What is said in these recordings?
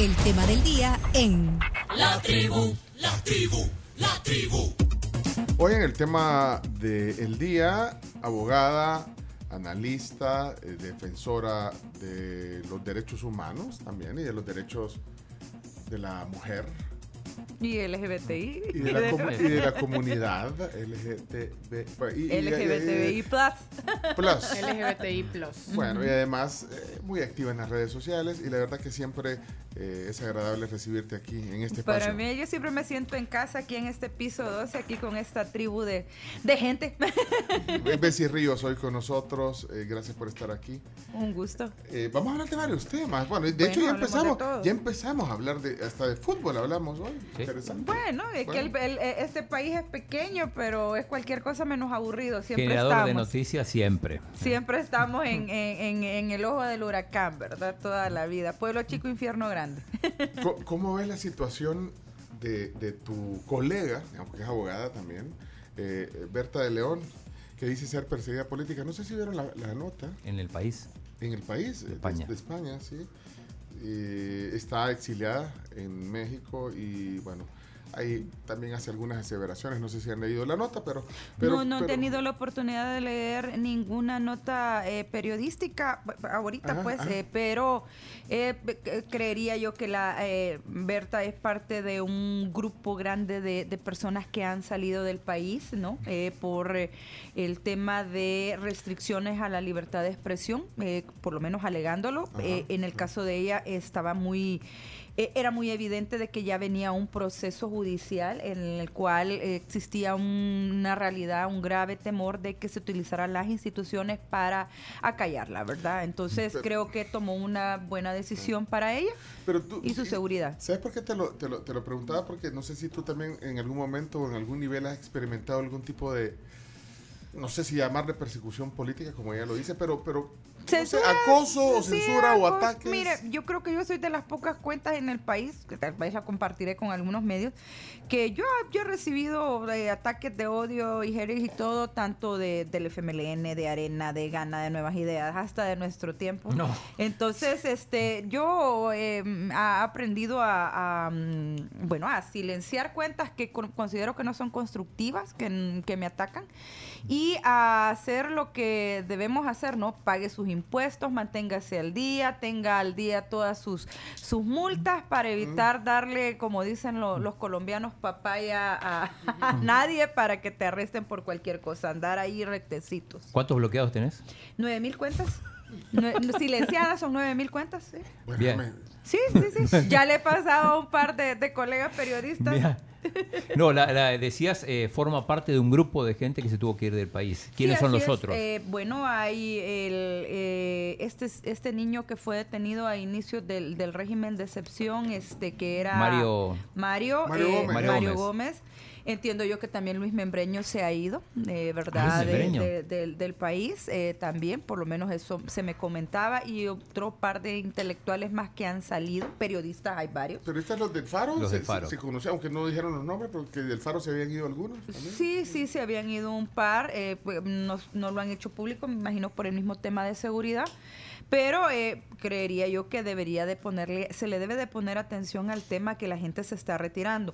el tema del día en La tribu, la tribu, la tribu. Hoy en el tema del día, abogada, analista, eh, defensora de los derechos humanos también y de los derechos de la mujer Y LGBTI. y de la, comu- y de la comunidad LGTB, y- y- LGBTI plus. plus. LGBTI plus. Bueno, y además eh, muy activa en las redes sociales y la verdad que siempre eh, es agradable recibirte aquí en este espacio. Para mí, yo siempre me siento en casa aquí en este piso 12, aquí con esta tribu de, de gente. Bessie Ríos hoy con nosotros, eh, gracias por estar aquí. Un gusto. Eh, vamos a hablar de varios temas. Bueno, de Bueno, hecho ya empezamos, ya empezamos a hablar de hasta de fútbol hablamos hoy. Sí. Interesante. Bueno, es que el- el- eh, este país es pequeño, pero es cualquier cosa menos aburrido. Siempre Generador de estamos. noticias siempre. Siempre estamos en, en- en- en el ojo del huracán, ¿verdad? Toda la vida. Pueblo chico, infierno grande. ¿Cómo ves la situación de, de tu colega, digamos que es abogada también, eh, Berta de León, que dice ser perseguida política? No sé si vieron la, la nota En el país. en el país, De eh, España. de España, sí. Eh, está exiliada en México y bueno, ahí también hace algunas aseveraciones, no sé si han leído la nota, pero... pero no, no he tenido la oportunidad de leer ninguna nota eh, periodística ahorita, Ajá, pues, ajá. eh, pero eh, creería yo que la eh, Berta es parte de un grupo grande de, de personas que han salido del país, ¿no? Eh, por eh, el tema de restricciones a la libertad de expresión, eh, por lo menos alegándolo. Ajá, en el caso de ella estaba muy eh, era muy evidente de que ya venía un proceso judicial en el cual eh, existía un- una realidad, un grave temor de que se utilizaran las instituciones para acallarla, ¿verdad? Entonces Pero- creo que tomó una buena decisión para ella Pero tú- y su seguridad. ¿Sabes por qué te lo, te, lo, te lo preguntaba? Porque no sé si tú también en algún momento o en algún nivel has experimentado algún tipo de, no sé si llamarle persecución política, como ella lo dice, pero, pero no sé, Censura, acoso o sí, censura o acoso. ataques. Mire, yo creo que yo soy de las pocas cuentas en el país, que tal vez la compartiré con algunos medios, que yo, yo he recibido eh, ataques de odio y y todo, tanto de, del FMLN, de Arena, de Gana, de Nuevas Ideas, hasta de nuestro tiempo. No. Entonces, este, yo eh, he aprendido a, a, mm, bueno, a silenciar cuentas que con- considero que no son constructivas, que, que me atacan, y a hacer lo que debemos hacer, ¿no? Pague sus impuestos, manténgase al día, tenga al día todas sus, sus multas para evitar darle, como dicen lo- los colombianos, papaya a, a nadie para que te arresten por cualquier cosa, andar ahí rectecitos. ¿Cuántos bloqueados tenés? ¿Nueve mil cuentas? Silenciadas son nueve mil cuentas, sí. Bien. Sí, sí, sí. Ya le he pasado a un par de, de colegas periodistas. Mira. No, la, la- decías, eh, forma parte de un grupo de gente que se tuvo que ir del país. ¿Quiénes Sí, son los es. otros? Eh, bueno, hay el, eh, este, este niño que fue detenido a inicios del, del régimen de excepción, este que era Mario- Mario, Mario eh, Gómez. Mario Mario Gómez. Entiendo yo que también Luis Membreño se ha ido, eh, ¿verdad? De- Membreño. de- del- país eh, también, por lo menos eso se me comentaba, y otro par de intelectuales más que han salido, periodistas hay varios. Pero estos los del Faro, Los se, del Faro. se- se conocían, aunque no dijeron los nombres, pero que del Faro se habían ido algunos. también. Sí, sí, se habían ido un par, eh, pues, no, no lo han hecho público, me imagino por el mismo tema de seguridad, pero eh, creería yo que debería de ponerle, se le debe de poner atención al tema que la gente se está retirando.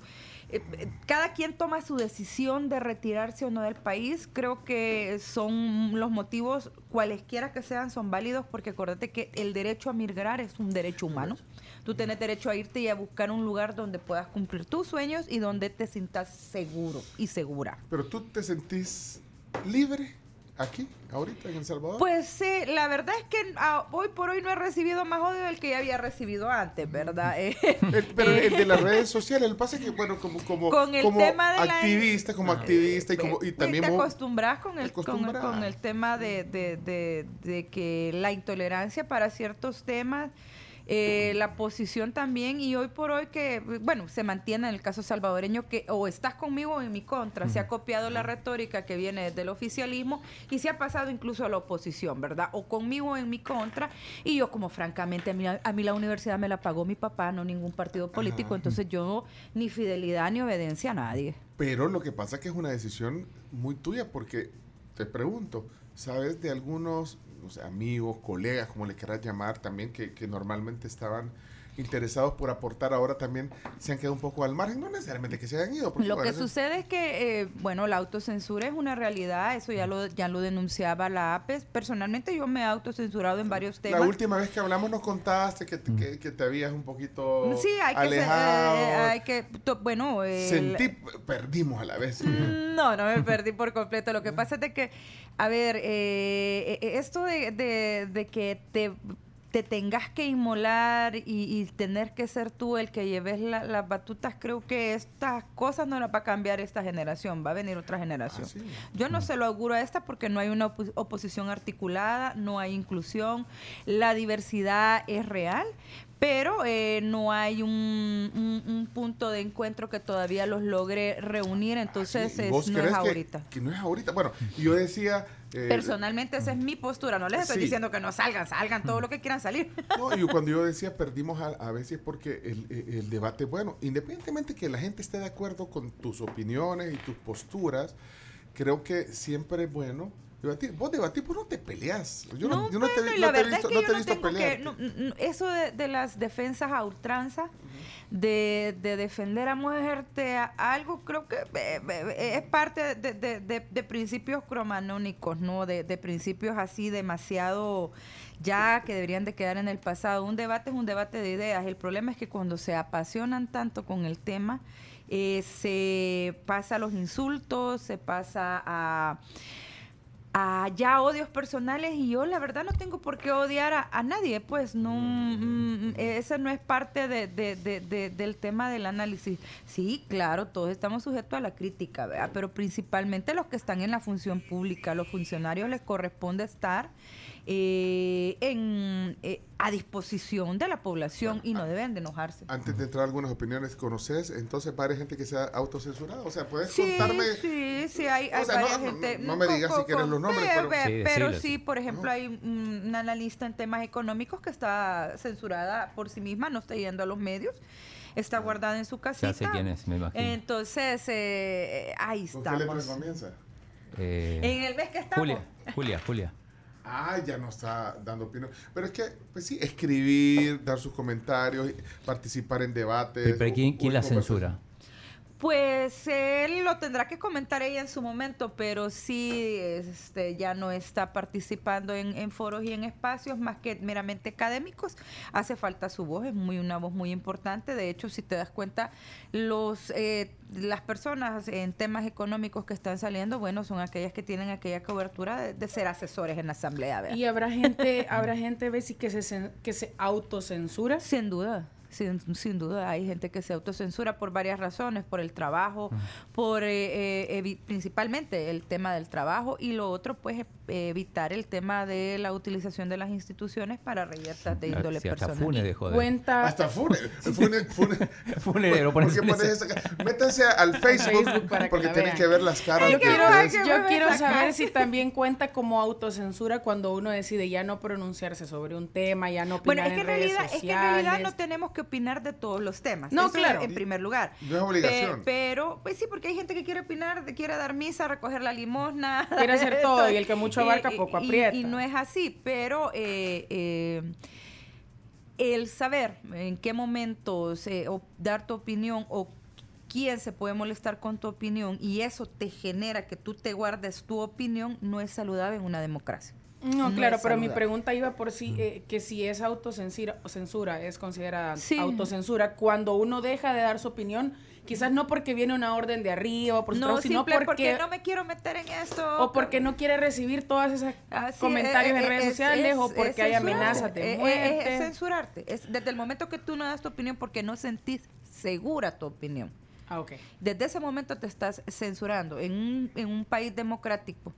Eh, eh, cada quien toma su decisión de retirarse o no del país, creo que son los motivos, cualesquiera que sean, son válidos, porque acuérdate que el derecho a migrar es un derecho humano. Tú tienes derecho a irte y a buscar un lugar donde puedas cumplir tus sueños y donde te sientas seguro y segura. Pero tú te sentís libre aquí, ahorita en El Salvador. Pues sí, la verdad es que ah, hoy por hoy no he recibido más odio del que ya había recibido antes, ¿verdad? Eh, El- pero el de las redes sociales, el pasa que, bueno, como, como, Con el como tema de la- activista, como activista y, como, y también... te acostumbras con el, con, acostumbras. con el tema de, de- de- de que la intolerancia para ciertos temas, eh, la posición también, y hoy por hoy que, bueno, se mantiene en el caso salvadoreño que o estás conmigo o en mi contra, se ha copiado la retórica que viene del oficialismo y se ha pasado incluso a la oposición, ¿verdad? O conmigo o en mi contra, y yo como francamente, a mí, a mí la universidad me la pagó mi papá, no ningún partido político, entonces yo ni fidelidad ni obediencia a nadie. Pero lo que pasa es que es una decisión muy tuya, porque te pregunto, ¿sabes de algunos amigos, colegas, como le quieras llamar, también que, que normalmente estaban interesados por aportar ahora también se han quedado un poco al margen, no necesariamente que se hayan ido. porque Lo que sucede es que, eh, bueno, la autocensura es una realidad, eso ya lo, ya lo denunciaba la APES. Personalmente yo me he autocensurado en varios La temas. última vez que hablamos nos contaste que, te- que, que te habías un poquito Sí, hay que, alejado. eh, hay que, to- bueno, el- Sentí, perdimos a la vez. Mm, No, no me perdí por completo. Lo que pasa es de que, a ver, eh, esto de, de- de que te, te tengas que inmolar y, y tener que ser tú el que lleves la- las batutas, creo que estas cosas no las va a cambiar esta generación, va a venir otra generación. Ah, sí. Yo no se lo auguro a esta porque no hay una opo- oposición articulada, no hay inclusión, la diversidad es real, pero eh, no hay un, un- un punto de encuentro que todavía los logre reunir, entonces Sí, ¿y es- no es que- ahorita. Que, no es ahorita. Bueno, yo decía... eh, Personalmente esa es mi postura, no les estoy Sí. diciendo que no salgan, salgan todo lo que quieran salir. No, y cuando yo decía perdimos a, a veces porque el, el- el debate, bueno, independientemente que la gente esté de acuerdo con tus opiniones y tus posturas, creo que siempre es bueno debatir. Vos debatís, vos no te peleas. Yo no, te, he visto, pelear. eso de, de las defensas a ultranza, de, de defender a muerte a algo, creo que eh, eh, es parte de, de- de- principios cromanónicos, ¿no? De, principios así demasiado ya que deberían de quedar en el pasado. Un debate es un debate de ideas. El problema es que cuando se apasionan tanto con el tema, eh, se pasa a los insultos, se pasa a a ya odios personales y yo la verdad no tengo por qué odiar a, a nadie, pues no, mm, ese no es parte de, de- de- de- del tema del análisis. Sí, claro, todos estamos sujetos a la crítica, ¿verdad? pero principalmente los que están en la función pública, los funcionarios les corresponde estar eh, en, eh, a disposición de la población y no deben de enojarse. Antes de entrar a algunas opiniones, ¿conoces entonces varias gente que se ha autocensurado? O sea, ¿puedes Sí, contarme? sí, sí, hay, hay sea, no- varias no- gente. no me digas si quieres los nombres, pero- Sí, pero sí, sí. por ejemplo, hay un, un analista en temas económicos que está censurada por sí misma, no está yendo a los medios, está guardada en su Ya casita. sé quién es, me imagino. Entonces, eh, ahí ¿Con qué letra comienza? Eh, En el mes que estamos. Julia, Julia, Julia. Ah, ya no está dando opinión. Pero es que, pues sí, escribir, dar sus comentarios, participar en debates. Pero, ¿quién, quién la censura? Pues él lo tendrá que comentar ella en su momento, pero sí este, ya no está participando en, en foros y en espacios más que meramente académicos. Hace falta su voz, es muy una voz muy importante. De hecho, si te das cuenta, los eh, las personas en temas económicos que están saliendo, bueno, son aquellas que tienen aquella cobertura de, de ser asesores en la asamblea. ¿verdad? Y habrá gente, habrá gente, Bessie, que se, que se autocensura. Sin duda. Sin, sin duda, hay gente que se autocensura por varias razones, por el trabajo, por eh, eh, principalmente el tema del trabajo y lo otro, pues, eh, evitar el tema de la utilización de las instituciones para reyertas de índole Si hasta personal. Fune dejó de... Cuenta, Hasta Fune. Fune, Fune. Fune, lo ¿Por pones qué en pones ese- esa ca- Métanse al Facebook, Facebook para que porque tienen que ver las caras Yo de quiero- que yo quiero saber si también cuenta como autocensura cuando uno decide ya no pronunciarse sobre un tema, ya no Bueno, opinar es que, en redes realidad, es que en realidad no sociales. tenemos que opinar de todos los temas. No, Eso claro. En primer lugar. No es obligación. Pe- pero, pues sí, porque hay gente que quiere opinar, quiere dar misa, recoger la limosna. Quiere hacer todo, y el que mucho abarca, Y- poco y- aprieta. Y no es así, pero eh, eh, el saber en qué momentos eh, o dar tu opinión o quién se puede molestar con tu opinión y eso te genera que tú te guardes tu opinión, no es saludable en una democracia. No, No claro, pero mi pregunta iba por si eh, que si es autocensura o censura es considerada Sí. autocensura cuando uno deja de dar su opinión, quizás no porque viene una orden de arriba o por No, trabajo, sino porque, porque, no me quiero meter en esto. o porque no quiere recibir todas esas Así, comentarios en eh, redes es- sociales es- o porque hay amenazas de eh, muerte. Es, censurarte. Es desde el momento que tú no das tu opinión porque no sentís segura tu opinión. Ah, ok. Desde ese momento te estás censurando. En un, en un país democrático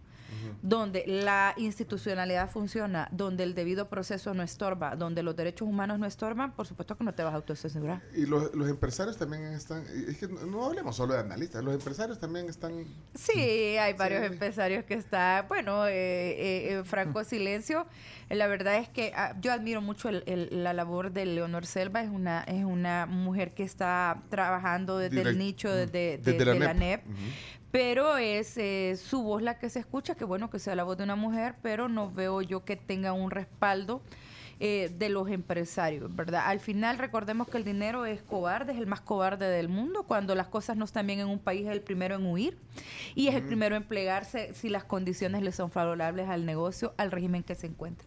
donde la institucionalidad funciona, donde el debido proceso no estorba, donde los derechos humanos no estorban, por supuesto que no te vas a autocensurar. Y los, los empresarios también están, es que no, no hablemos solo de analistas, los empresarios también están, Sí, hay varios Sí. empresarios que están, bueno, eh, eh, franco silencio. La verdad es que ah, yo admiro mucho el- el- la labor de Leonor Selva, es una, es una mujer que está trabajando desde Direct- el nicho, desde, de- desde la de la NEP. NEP. Pero es eh, su voz la que se escucha, que bueno que sea la voz de una mujer, pero no veo yo que tenga un respaldo eh, de los empresarios, ¿verdad? Al final recordemos que el dinero es cobarde, es el más cobarde del mundo. Cuando las cosas no están bien en un país es el primero en huir y es el primero en plegarse si las condiciones le son favorables al negocio, al régimen que se encuentra.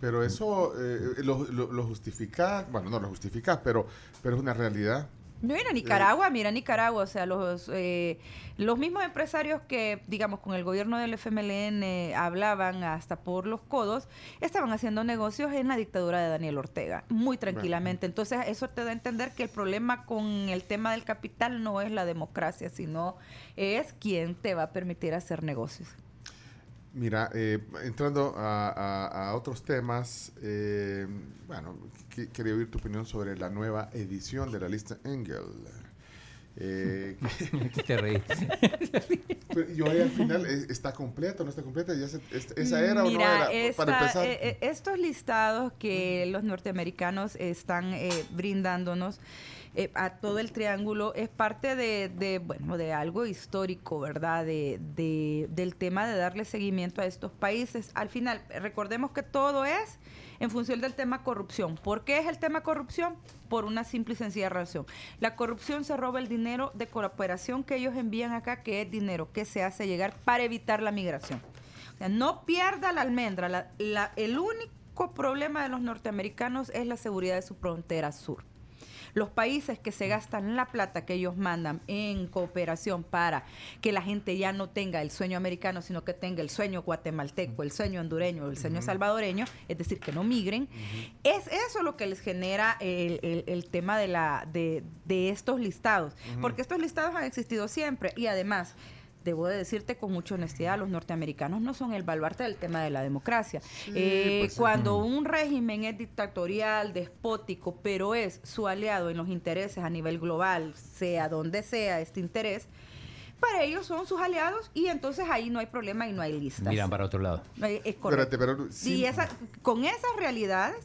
Pero eso eh, lo, lo, lo justifica, bueno, no lo justifica, pero, pero es una realidad. Mira Nicaragua, mira Nicaragua, o sea, los, eh, los mismos empresarios que, digamos, con el gobierno del FMLN eh, hablaban hasta por los codos, estaban haciendo negocios en la dictadura de Daniel Ortega, muy tranquilamente. Entonces, eso te da a entender que el problema con el tema del capital no es la democracia, sino es quién te va a permitir hacer negocios. Mira, eh, entrando a, a, a, otros temas, eh, bueno, que, quería oír tu opinión sobre la nueva edición de la lista Engel. Eh, ¿Qué te reí? yo ahí al final, ¿está completa o no está completa? ¿Ya se, ¿Esa era Mira, o no era? Esta, para empezar. Eh, estos listados que los norteamericanos están brindándonos, eh, a todo el triángulo es parte de, bueno, de algo histórico, ¿verdad? De, de, del tema de darle seguimiento a estos países. Al final, recordemos que todo es en función del tema corrupción. ¿Por qué es el tema corrupción? Por una simple y sencilla razón. La corrupción se roba el dinero de cooperación que ellos envían acá, que es dinero que se hace llegar para evitar la migración. O sea, no pierda la almendra. El único problema de los norteamericanos es la seguridad de su frontera sur los países que se gastan la plata que ellos mandan en cooperación para que la gente ya no tenga el sueño americano, sino que tenga el sueño guatemalteco, el sueño hondureño, el sueño salvadoreño, es decir, que no migren, es eso lo que les genera el, el, el tema de, la, de, de estos listados, porque estos listados han existido siempre y además debo de decirte con mucha honestidad, los norteamericanos no son el baluarte del tema de la democracia. Sí, eh, pues, cuando uh -huh. un régimen es dictatorial, despótico, pero es su aliado en los intereses a nivel global, sea donde sea este interés, para ellos son sus aliados y entonces ahí no hay problema y no hay listas. Miran para otro lado. Eh, es correcto. Espérate, pero, sí. Y esa, con esas realidades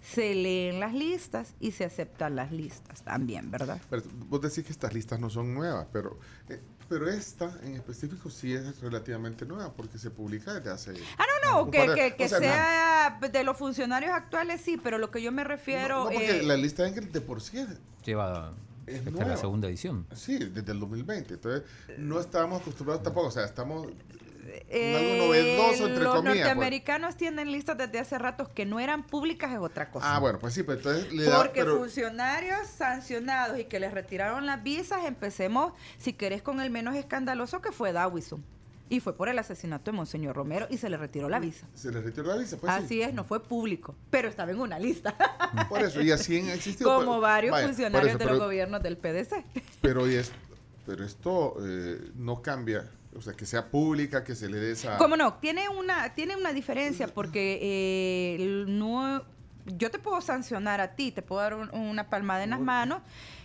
se leen las listas y se aceptan las listas también, ¿verdad? Pero vos decís que estas listas no son nuevas, pero... Eh, pero esta en específico sí es relativamente nueva porque se publica desde hace. Ah, no, no, que, que, que o sea, sea no. de los funcionarios actuales sí, pero lo que yo me refiero. No, no porque eh, la lista de de por sí es. Lleva. Es la segunda edición. Sí, desde el 2020. Entonces, no estábamos acostumbrados tampoco. O sea, estamos eh, algo novedoso, entre los comillas. Los norteamericanos pues. tienen listas desde hace ratos que no eran públicas, es otra cosa. Ah, bueno, pues sí, pero entonces le da, Porque pero... funcionarios sancionados y que les retiraron las visas, empecemos, si querés, con el menos escandaloso que fue Dawison. Y fue por el asesinato de Monseñor Romero y se le retiró la visa. Se le retiró la visa, pues Así sí. es, no fue público, pero estaba en una lista. Por eso, y así existió. Como pero, varios vaya, funcionarios eso, de los gobiernos del PDC. Pero, y es, pero esto eh, no cambia o sea, que sea pública, que se le dé esa... ¿Cómo no? Tiene una, tiene una diferencia porque eh, no, yo te puedo sancionar a ti, te puedo dar un, una palmada en las manos,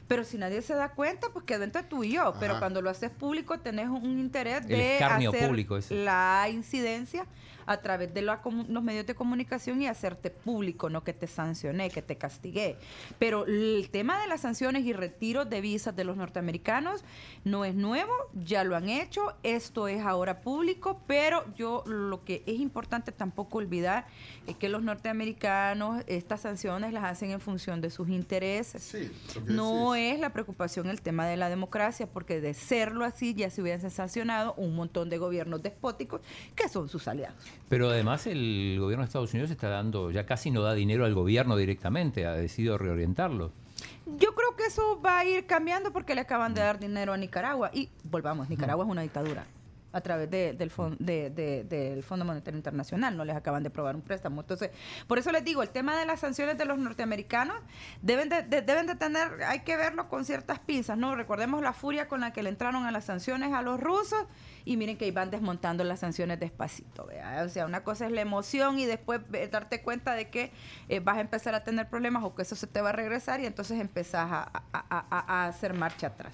pero si nadie se da cuenta, pues quedó entre tú y yo. Ajá. Pero cuando lo haces público, tenés un interés de hacer público, la incidencia a través de la, los medios de comunicación y hacerte público, no que te sancioné, que te castigué. Pero el tema de las sanciones y retiros de visas de los norteamericanos no es nuevo, ya lo han hecho, esto es ahora público, pero yo lo que es importante tampoco olvidar es que los norteamericanos estas sanciones las hacen en función de sus intereses. Sí, no es la preocupación el tema de la democracia, porque de serlo así ya se hubiesen sancionado un montón de gobiernos despóticos que son sus aliados. Pero además el gobierno de Estados Unidos está dando, ya casi no da dinero al gobierno directamente, ha decidido reorientarlo. Yo creo que eso va a ir cambiando porque le acaban de dar dinero a Nicaragua. Y volvamos, Nicaragua es una dictadura a través de, del, del Fondo Monetario Internacional, no les acaban de aprobar un préstamo. Entonces, por eso les digo, el tema de las sanciones de los norteamericanos deben de, de, deben de tener, hay que verlo con ciertas pinzas, ¿no? Recordemos la furia con la que le entraron a las sanciones a los rusos y miren que van desmontando las sanciones despacito, ¿vea? O sea, una cosa es la emoción y después darte cuenta de que eh, vas a empezar a tener problemas o que eso se te va a regresar y entonces empezás a, a, a, a hacer marcha atrás.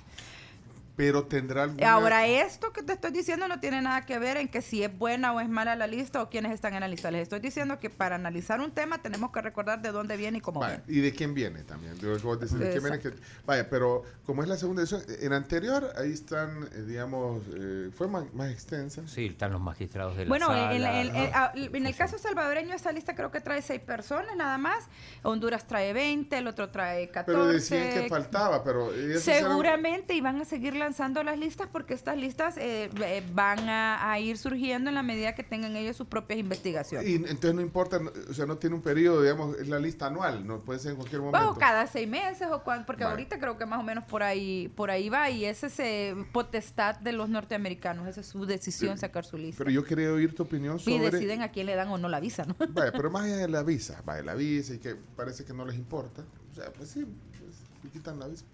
Pero tendrá alguna... Ahora, esto que te estoy diciendo no tiene nada que ver en que si es buena o es mala la lista o quiénes están en la lista. Les estoy diciendo que para analizar un tema tenemos que recordar de dónde viene y cómo Vaya, viene. y de quién viene también. De, lo que vos decís, de quién viene que- vaya, pero como es la segunda edición, en anterior ahí están, eh, digamos, eh, fue más, más extensa. Sí, están los magistrados de la Bueno, sala. en, en- en- Ajá. ah, en el caso salvadoreño, esa lista creo que trae seis personas nada más. Honduras trae 20, el otro trae 14. Pero decían que faltaba, pero... Seguramente iban a seguir lanzando las listas porque estas listas eh, eh, van a, a ir surgiendo en la medida que tengan ellos sus propias investigaciones. Y entonces no importa, o sea, no tiene un periodo, digamos, es la lista anual, no puede ser en cualquier momento. O cada seis meses o cuan- porque Vale. ahorita creo que más o menos por ahí por ahí va y esa es eh, potestad de los norteamericanos, esa es su decisión sacar su lista. Pero yo quería oír tu opinión y sobre... deciden a quién le dan o no la visa, ¿no? Vaya, pero más allá de la visa, vaya, la visa y que parece que no les importa. O sea, pues sí, pues, quitan la visa.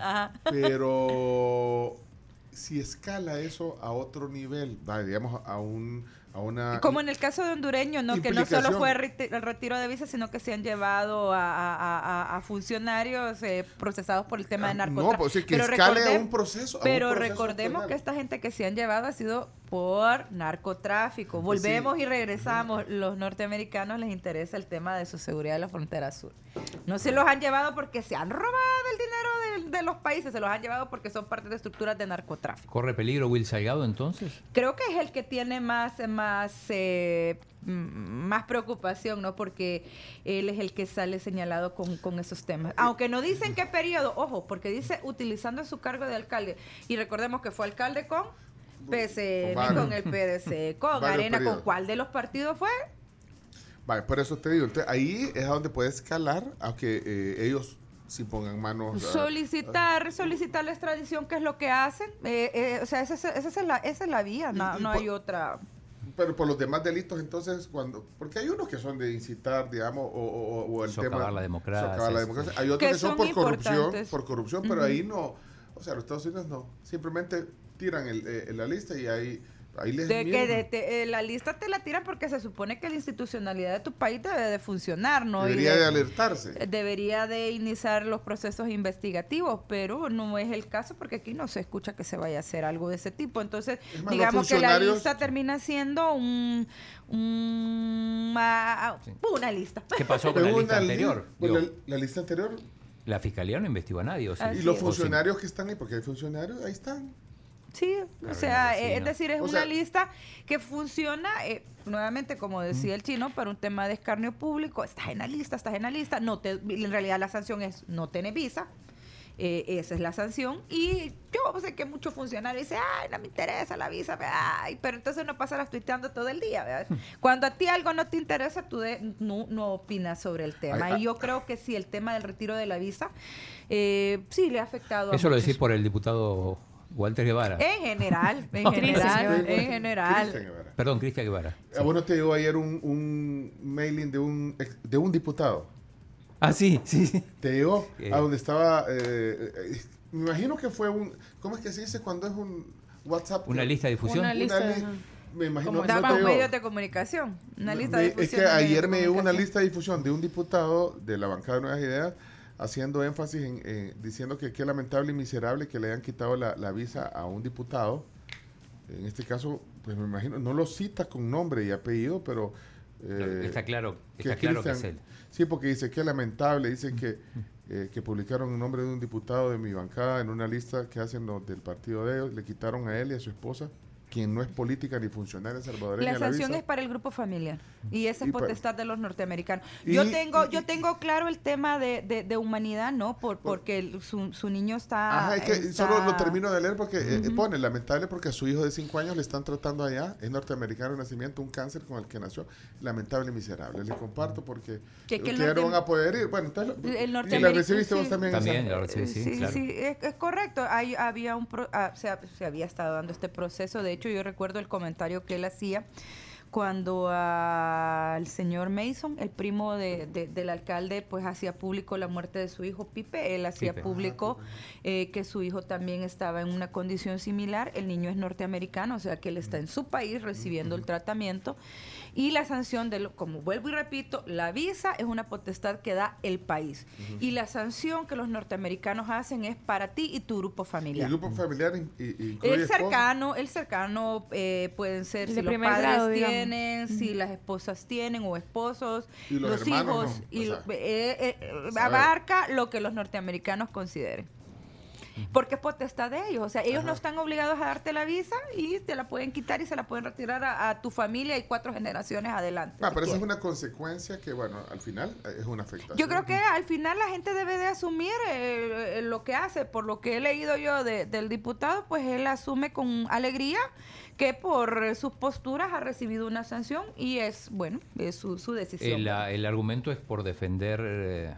Ajá. Pero si escala eso a otro nivel, digamos, a un... A una, Como en el caso de hondureño, ¿no? que no solo fue el retiro de visa, sino que se han llevado a, a- a- a funcionarios eh, procesados por el tema de Ah, narcotráfico. No, pues sí, que Pero escale a un proceso. a un Pero proceso recordemos penal. que esta gente que se han llevado ha sido por narcotráfico. Sí. Volvemos y regresamos. Los norteamericanos les interesa el tema de su seguridad de la frontera sur. No se los han llevado porque se han robado el dinero de, de los países, se los han llevado porque son parte de estructuras de narcotráfico. ¿Corre peligro Will Salgado entonces? Creo que es el que tiene más, más, eh, más preocupación, ¿no? Porque él es el que sale señalado con, con esos temas. Aunque no dicen qué periodo, ojo, porque dice utilizando su cargo de alcalde. Y recordemos que fue alcalde con PCN, Con varios. con el PDC, con Varios Arena, periodos. ¿con cuál de los partidos fue? Vale, por eso te digo, entonces, ahí es a donde puede escalar, aunque eh, ellos sí pongan manos. a- Solicitar, solicitar la extradición, que es lo que hacen. Eh, eh, o sea, esa, es- esa es la, esa es la vía, no, no por- hay otra. Pero por los demás delitos, entonces, cuando. Porque hay unos que son de incitar, digamos, o, o- o el Socavar tema. la democracia, socavar la sí. democracia. Hay otros Que que, son, son por corrupción, por corrupción, pero ahí no. O sea, los Estados Unidos no. Simplemente tiran el, eh, la lista y ahí, ahí les. De que de- te- eh, la lista te la tiran porque se supone que la institucionalidad de tu país debe de funcionar, ¿no? Y Debería de- de alertarse. debería de iniciar los procesos investigativos, pero no es el caso porque aquí no se escucha que se vaya a hacer algo de ese tipo. Entonces, Es más, los digamos que la lista termina siendo un, un- ma- Sí. una lista. ¿Qué pasó con la lista anterior? Digo, la, la lista anterior. la fiscalía no investigó a nadie, ¿o sí? Así Y los funcionarios que están ahí, porque hay funcionarios, ahí están. Sí, o sea, eh, es decir, es O una sea- lista que funciona, eh, nuevamente, como decía el chino, para un tema de escarnio público. Estás en la lista, estás en la lista. No te, en realidad la sanción es no tener visa. Eh, esa es la sanción. Y yo sé que muchos funcionarios dicen, ay, no me interesa la visa, ay, pero entonces no pasarás tuiteando todo el día. ¿verdad? Cuando a ti algo no te interesa, tú de- no, no opinas sobre el tema. Ay, y yo creo que sí, el tema del retiro de la visa, eh, sí le ha afectado a Eso lo decís por el diputado Walter Guevara. En general, en general, en Cristian general. Guevara. Perdón, Cristian Guevara. A vos no te llegó ayer un, un mailing de un, ex- de un diputado. Ah, sí, sí, sí. Te llegó Eh. a donde estaba. eh, eh, me imagino que fue un. ¿Cómo es que se dice cuando es un WhatsApp? Una lista de difusión. Una lista, li- ajá. Me imagino Como no te llegó. medios de comunicación. Una lista Me- de Es difusión. que de medios de ayer me llegó una comunicación. lista de difusión de un diputado de la bancada de Nuevas Ideas haciendo énfasis en, en- diciendo que qué lamentable y miserable que le hayan quitado la, la visa a un diputado. En este caso, pues me imagino, no lo cita con nombre y apellido, pero... eh, está claro, que está claro que es él. Sí, porque dice que lamentable, dice que, eh, que publicaron el nombre de un diputado de mi bancada en una lista que hacen los del partido de ellos, le quitaron a él y a su esposa, quien no es política ni funcionaria salvadoreña. La sanción es para el grupo familiar y esa es Y potestad de los norteamericanos. Y- yo tengo, y- yo tengo claro el tema de, de- de humanidad, ¿no? Por, porque el- su, su niño está. Ajá, es que está- solo lo termino de leer porque eh, pone, lamentable porque a su hijo de 5 años le están tratando allá, es norteamericano de nacimiento, un cáncer con el que nació, lamentable y miserable. Le comparto porque Que- que ustedes no norte- van a poder ir. Bueno, entonces, El y la recibiste vos sí. también. También, esa? la recibí, sí, claro. es, es correcto. Hay, había un pro- ah, se, ha- se había estado dando este proceso. De hecho, yo recuerdo el comentario que él hacía cuando al señor Mason, el primo de- de- del alcalde, pues hacía público la muerte de su hijo Pipe, él hacía Pipe. público eh, que su hijo también estaba en una condición similar, el niño es norteamericano, o sea que él está en su país recibiendo el tratamiento y la sanción de, lo, como vuelvo y repito, la visa es una potestad que da el país y la sanción que los norteamericanos hacen es para ti y tu grupo Y familiar. el grupo familiar in- i- incluye El esposa. cercano, el cercano eh, pueden ser El si los padres grado, digamos. tienen, si las esposas tienen o esposos, Y los hijos, no, y o lo- sea, eh, eh, abarca lo que los norteamericanos consideren. Porque es potestad de ellos, o sea, ellos no están obligados a darte la visa y te la pueden quitar y se la pueden retirar a, a tu familia y cuatro generaciones adelante. Ah, pero esa es una consecuencia que, bueno, al final eh, es una afectación. Yo creo que al final la gente debe de asumir eh, eh, lo que hace. Por lo que he leído yo de- del diputado, pues él asume con alegría que por sus posturas ha recibido una sanción y es, bueno, es su, su decisión. El, el argumento es por defender eh,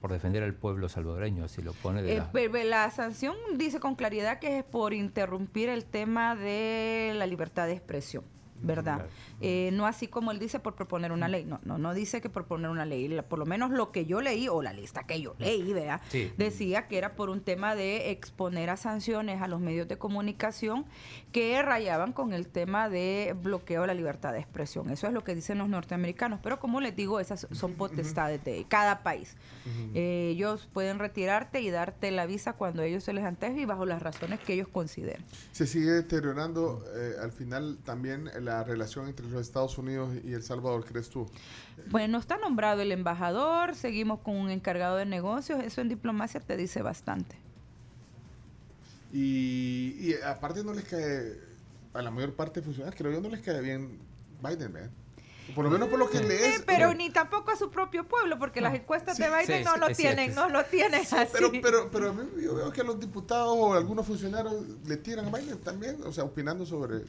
por defender al pueblo salvadoreño, así lo pone de Eh, la- la sanción dice con claridad que es por interrumpir el tema de la libertad de expresión, ¿verdad? Claro. Eh, no así como él dice por proponer una ley, no, no, no dice que por proponer una ley, por lo menos lo que yo leí o la lista que yo leí. Sí. Decía que era por un tema de exponer a sanciones a los medios de comunicación que rayaban con el tema de bloqueo a la libertad de expresión. Eso es lo que dicen los norteamericanos, pero como les digo, esas son potestades de cada país. Eh, ellos pueden retirarte y darte la visa cuando ellos se les antoje y bajo las razones que ellos consideren. Se sigue deteriorando eh, al final también la relación entre los Estados Unidos y El Salvador, ¿crees tú? Bueno, está nombrado el embajador, seguimos con un encargado de negocios, eso en diplomacia te dice bastante. Y, y aparte no les cae, a la mayor parte de funcionarios, creo yo, no les cae bien Biden, ¿verdad? Por lo menos por lo que Sí, lees. pero ni tampoco a su propio pueblo, porque las encuestas Sí, de Biden sí, no sí, lo tienen, no lo tienen así. Pero, pero, pero a mí yo veo que los diputados o algunos funcionarios le tiran a Biden también, o sea, opinando sobre...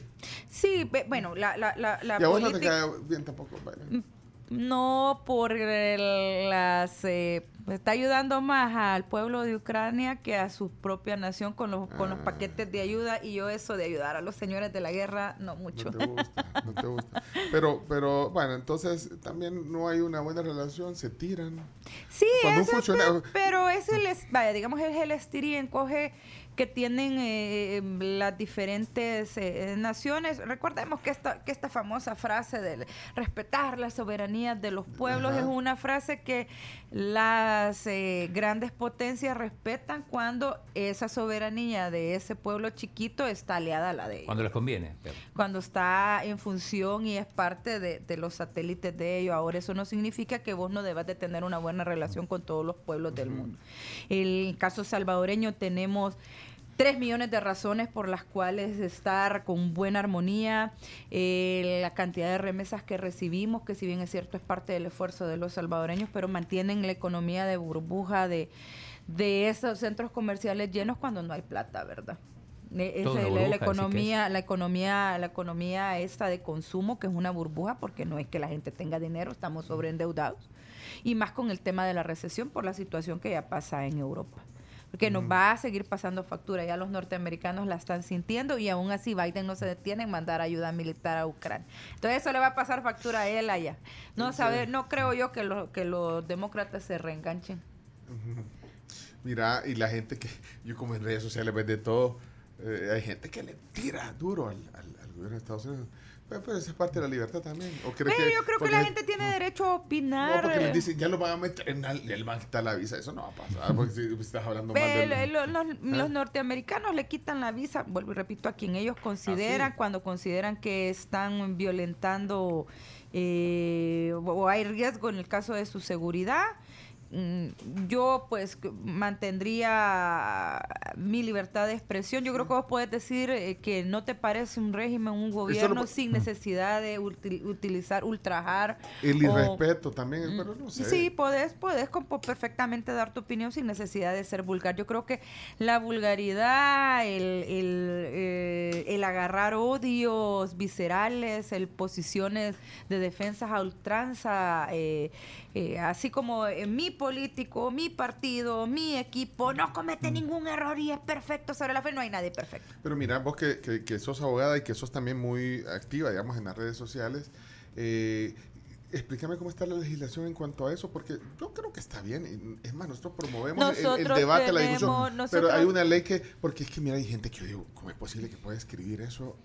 Sí, bueno, la, la, la, la y a vos no te cae bien tampoco Biden. No por el- las... eh, está ayudando más al pueblo de Ucrania que a su propia nación con los, con los Ah. paquetes de ayuda y yo eso de ayudar a los señores de la guerra, no mucho. No te gusta, no te gusta. Pero, pero bueno, entonces también no hay una buena relación, se tiran. Sí, eso, pe- pero es el, es- vaya, digamos, es el estir y encoge que tienen eh, las diferentes eh, naciones. Recordemos que esta, que esta famosa frase de respetar la soberanía de los pueblos Ajá. es una frase que las eh, grandes potencias respetan cuando esa soberanía de ese pueblo chiquito está aliada a la de ellos cuando les conviene. pero- cuando está en función y es parte de, de los satélites de ellos. Ahora, eso no significa que vos no debas de tener una buena relación con todos los pueblos del mundo. El caso salvadoreño tenemos tres millones de razones por las cuales estar con buena armonía, eh, la cantidad de remesas que recibimos, que si bien es cierto es parte del esfuerzo de los salvadoreños, pero mantienen la economía de burbuja de, de esos centros comerciales llenos cuando no hay plata, ¿verdad? Es una la- burbuja, economía, la economía, la economía esta de consumo, que es una burbuja, porque no es que la gente tenga dinero, estamos sobreendeudados. Y más con el tema de la recesión por la situación que ya pasa en Europa. Porque nos va a seguir pasando factura, ya los norteamericanos la están sintiendo y aún así Biden no se detiene en mandar ayuda militar a Ucrania. Entonces eso le va a pasar factura a él allá. No sabe, no creo yo que, lo- que los demócratas se reenganchen. Mira, y la gente que, yo como en redes sociales ves de todo, eh, hay gente que le tira duro al, al- al gobierno de Estados Unidos. Pero, esa es parte de la libertad también. ¿O crees Pero yo creo que la gente tiene derecho a opinar. No, porque les eh, dicen, ya lo van a meter, en le van a quitar la visa. Eso no va a pasar, porque si, estás hablando mal del... lo- los, los ¿Eh? norteamericanos le quitan la visa, vuelvo y repito, a quien ellos consideran, Ah, sí. cuando consideran que están violentando eh, o hay riesgo en el caso de su seguridad. Mm, Yo pues mantendría mi libertad de expresión. Yo creo que vos podés decir eh, que no te parece un régimen, un gobierno sin necesidad de util- utilizar, ultrajar. El o- irrespeto también, pero no sé. Sí, podés, podés perfectamente dar tu opinión sin necesidad de ser vulgar. Yo creo que la vulgaridad, el, el, eh, el agarrar odios viscerales, el posiciones de defensas a ultranza, eh, eh, así como en mi político, mi partido, mi equipo no comete ningún error y es perfecto sobre la fe. No hay nadie perfecto. Pero mira, vos que, que- que sos abogada y que sos también muy activa, digamos, en las redes sociales, eh, explícame cómo está la legislación en cuanto a eso, porque yo creo que está bien. Es más, nosotros promovemos el- debate, la discusión. nosotros- Pero hay una ley que, porque es que mira, hay gente que yo digo, ¿cómo es posible que pueda escribir eso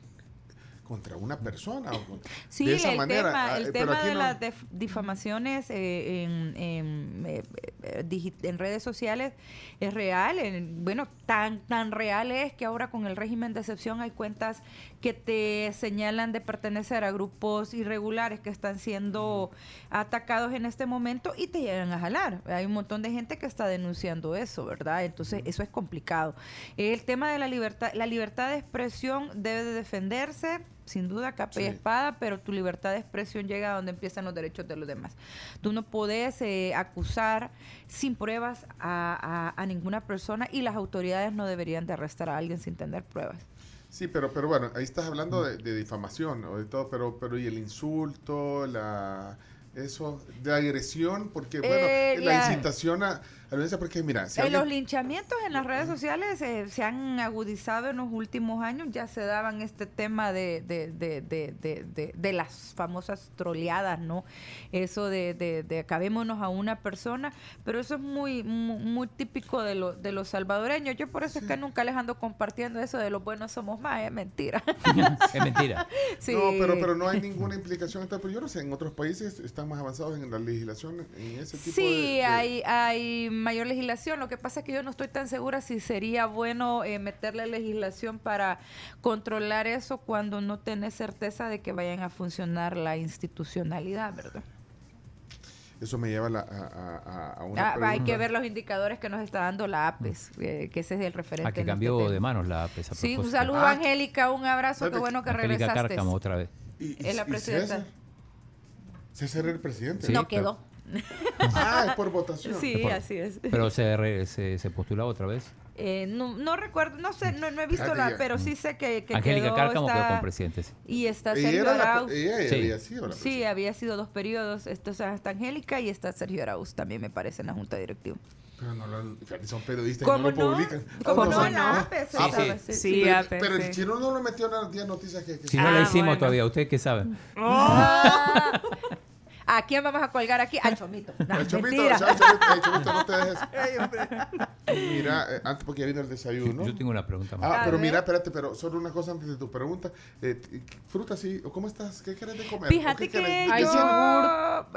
contra una persona? O con- Sí, de esa el manera? tema, Ah, el pero tema de no- las difamaciones eh, en, en, eh, eh, en redes sociales es real. en- bueno, tan, tan real es que ahora con el régimen de excepción hay cuentas que te señalan de pertenecer a grupos irregulares que están siendo atacados en este momento y te llegan a jalar. Hay un montón de gente que está denunciando eso, ¿verdad? Entonces, eso es complicado. El tema de la libertad, la libertad de expresión debe de defenderse sin duda capa y espada, pero tu libertad de expresión llega a donde empiezan los derechos de los demás. Tú no podés eh, acusar sin pruebas a, a- a ninguna persona y las autoridades no deberían de arrestar a alguien sin tener pruebas. Sí, pero, pero bueno, ahí estás hablando de, de difamación o de todo, pero, pero y el insulto, la eso, de agresión, porque bueno, Eh, la, la- incitación a, violencia, porque mira, si Eh, alguien- Los linchamientos en las redes sociales eh, se han agudizado en los últimos años. Ya se daban este tema de, de, de, de, de, de- de las famosas troleadas, ¿no? Eso de, de, de acabémonos a una persona. Pero eso es muy muy, muy típico de, lo- de los salvadoreños. Yo por eso es que nunca les ando compartiendo eso de los buenos somos más. Es mentira. es mentira. Sí. No, pero, pero no hay ninguna implicación. Pero yo no sé, en otros países están más avanzados en la legislación en ese tipo Sí, de, de- hay, hay mayor legislación. Lo que pasa es que yo no estoy tan segura si sería bueno eh, meterle legislación para controlar eso cuando no tenés certeza de que vayan a funcionar la institucionalidad, ¿verdad? Eso me lleva a, la- a- a- a una Ah, hay que ver los indicadores que nos está dando la APES, eh, que ese es el referente. A que este cambió de manos la APES. a Sí, un saludo Ah. Angélica, un abrazo, qué bueno que Angélica regresaste. Cárcamo otra vez. Y- y- es la y presidenta. César? César era el presidente. Sí, no pero- quedó. Ah, es por votación. Sí, Por- así es. Pero se, re- se, se postulaba otra vez. Eh, no, no recuerdo, no sé, no, no he visto la, pero sí sé que, que Angélica Cárcamo quedó con presidente. sí. Y está Ella, Sergio era la- Arauz. ella Sí. había sido la Sí, presidenta. había sido dos periodos. Esto, o sea, está Angélica y está Sergio Arauz, también me parece, en la Junta Directiva. Pero no lo, son periodistas y ¿Cómo no lo no? publican. ¿Cómo Ah, no? son- La APE, se Sí, sabe, sí. sí. Sí, pero, APE, pero el sí. chino no lo metió en las 10 noticias que... que Si no Ah, la hicimos bueno. todavía, ¿usted qué sabe? Ah, ¿A quién vamos a colgar aquí? Al chomito. No, El chomito, mentira. chao, chomito, el chomito, no te dejes. Mira, eh, antes porque ya vino el desayuno. Yo tengo una pregunta más. Ah, pero mira, espérate, pero solo una cosa antes de tu pregunta. Eh, fruta, sí, o ¿cómo estás? ¿Qué quieres de comer? ¿O Fíjate que querés? Ay, yo... Sí,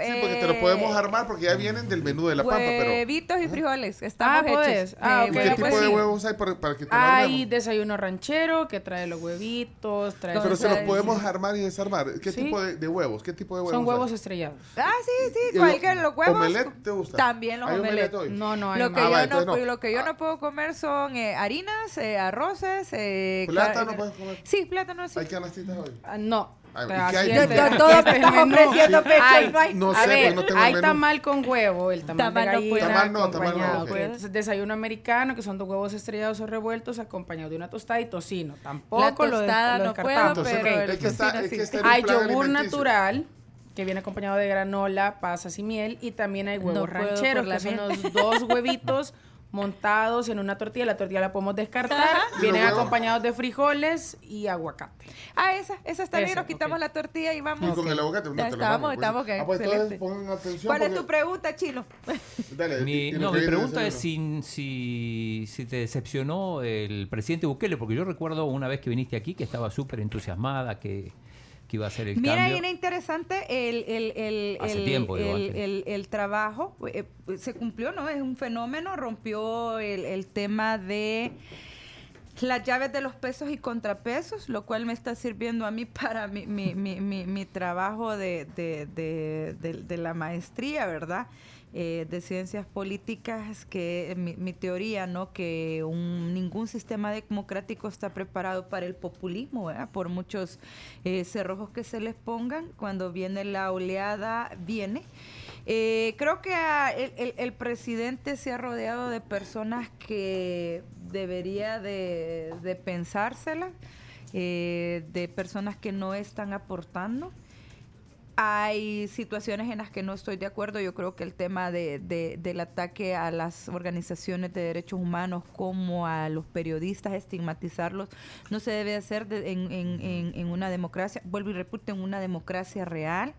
sí, porque te lo podemos eh, armar porque ya vienen del menú de la pampa, pero... Huevitos y frijoles. Estamos Ah, hechos. podés. Ah, Eh, ¿Y bueno, qué bueno, tipo pues de sí. huevos hay para, para que te lo Hay desayuno ranchero que trae los huevitos, trae Pero se los podemos armar y desarmar. ¿Qué Sí. tipo de, de huevos? ¿Qué tipo de huevos son hay? huevos estrellados. Ah, sí, ¿Y sí. Cualquier, los huevos. ¿Omelette te gusta? También los ¿Hay omelette. No, no hay Lo que. Ah, yo no, entonces no. lo que yo Ah. no puedo comer son eh, harinas, eh, arroces, eh, ¿Plátano puedes comer? Sí, plátano sí. ¿Hay canastitas hoy? Ah, no. Ay, Pero ¿y qué hay? Yo- yo- todo me estás ofreciendo, pecho, Ay, y no hay- No a sé, ver, pues no tengo hay menú. tamal con huevo, el tamal, Tamal de no gallina puede. Tamal no, tamal no, acompañado. ok. ok. Entonces, desayuno americano, que son dos huevos estrellados o revueltos acompañados de una tostada y tocino. Tampoco La lo, des- tostada lo no puedo. Entonces, pero Ok. el es que está, tocino es que sí. está en un Hay yogur natural que viene acompañado de granola, pasas y miel y también hay huevos No rancheros que son los dos huevitos montados en una tortilla. La tortilla la podemos descartar. ¿Y Vienen acompañados de frijoles y aguacate. Ah, esa, esa está bien. Nos quitamos la tortilla y Y vamos. con el aguacate, no estamos, pues. estamos, que Ah, pues entonces excelente. pongan atención. ¿Cuál es tu pregunta, Chino? Dale, Mi, y- y no, mi pregunta es si, si te decepcionó el presidente Bukele, porque yo recuerdo una vez que viniste aquí que estaba súper entusiasmada, que, que iba a hacer el Mira, cambio. era interesante el, el, el, Hace el- tiempo, trabajo. eh, eh, se cumplió, ¿no? Es un fenómeno. Rompió el, tema de las llaves de los pesos y contrapesos, lo cual me está sirviendo a mí para mi, mi, mi, mi, mi trabajo de, de, de, de- de la maestría, ¿verdad? Eh, de ciencias políticas, que mi, teoría, ¿no? Que un, ningún sistema democrático está preparado para el populismo. Por muchos eh, cerrojos que se les pongan, cuando viene la oleada, viene. Eh, creo que ah, el, el- el presidente se ha rodeado de personas que debería de, de pensársela, eh, de personas que no están aportando. Hay situaciones en las que no estoy de acuerdo. Yo creo que el tema de, de- del ataque a las organizaciones de derechos humanos como a los periodistas, estigmatizarlos, no se debe hacer de- en, en- en- en una democracia. Vuelvo y repito, en una democracia real,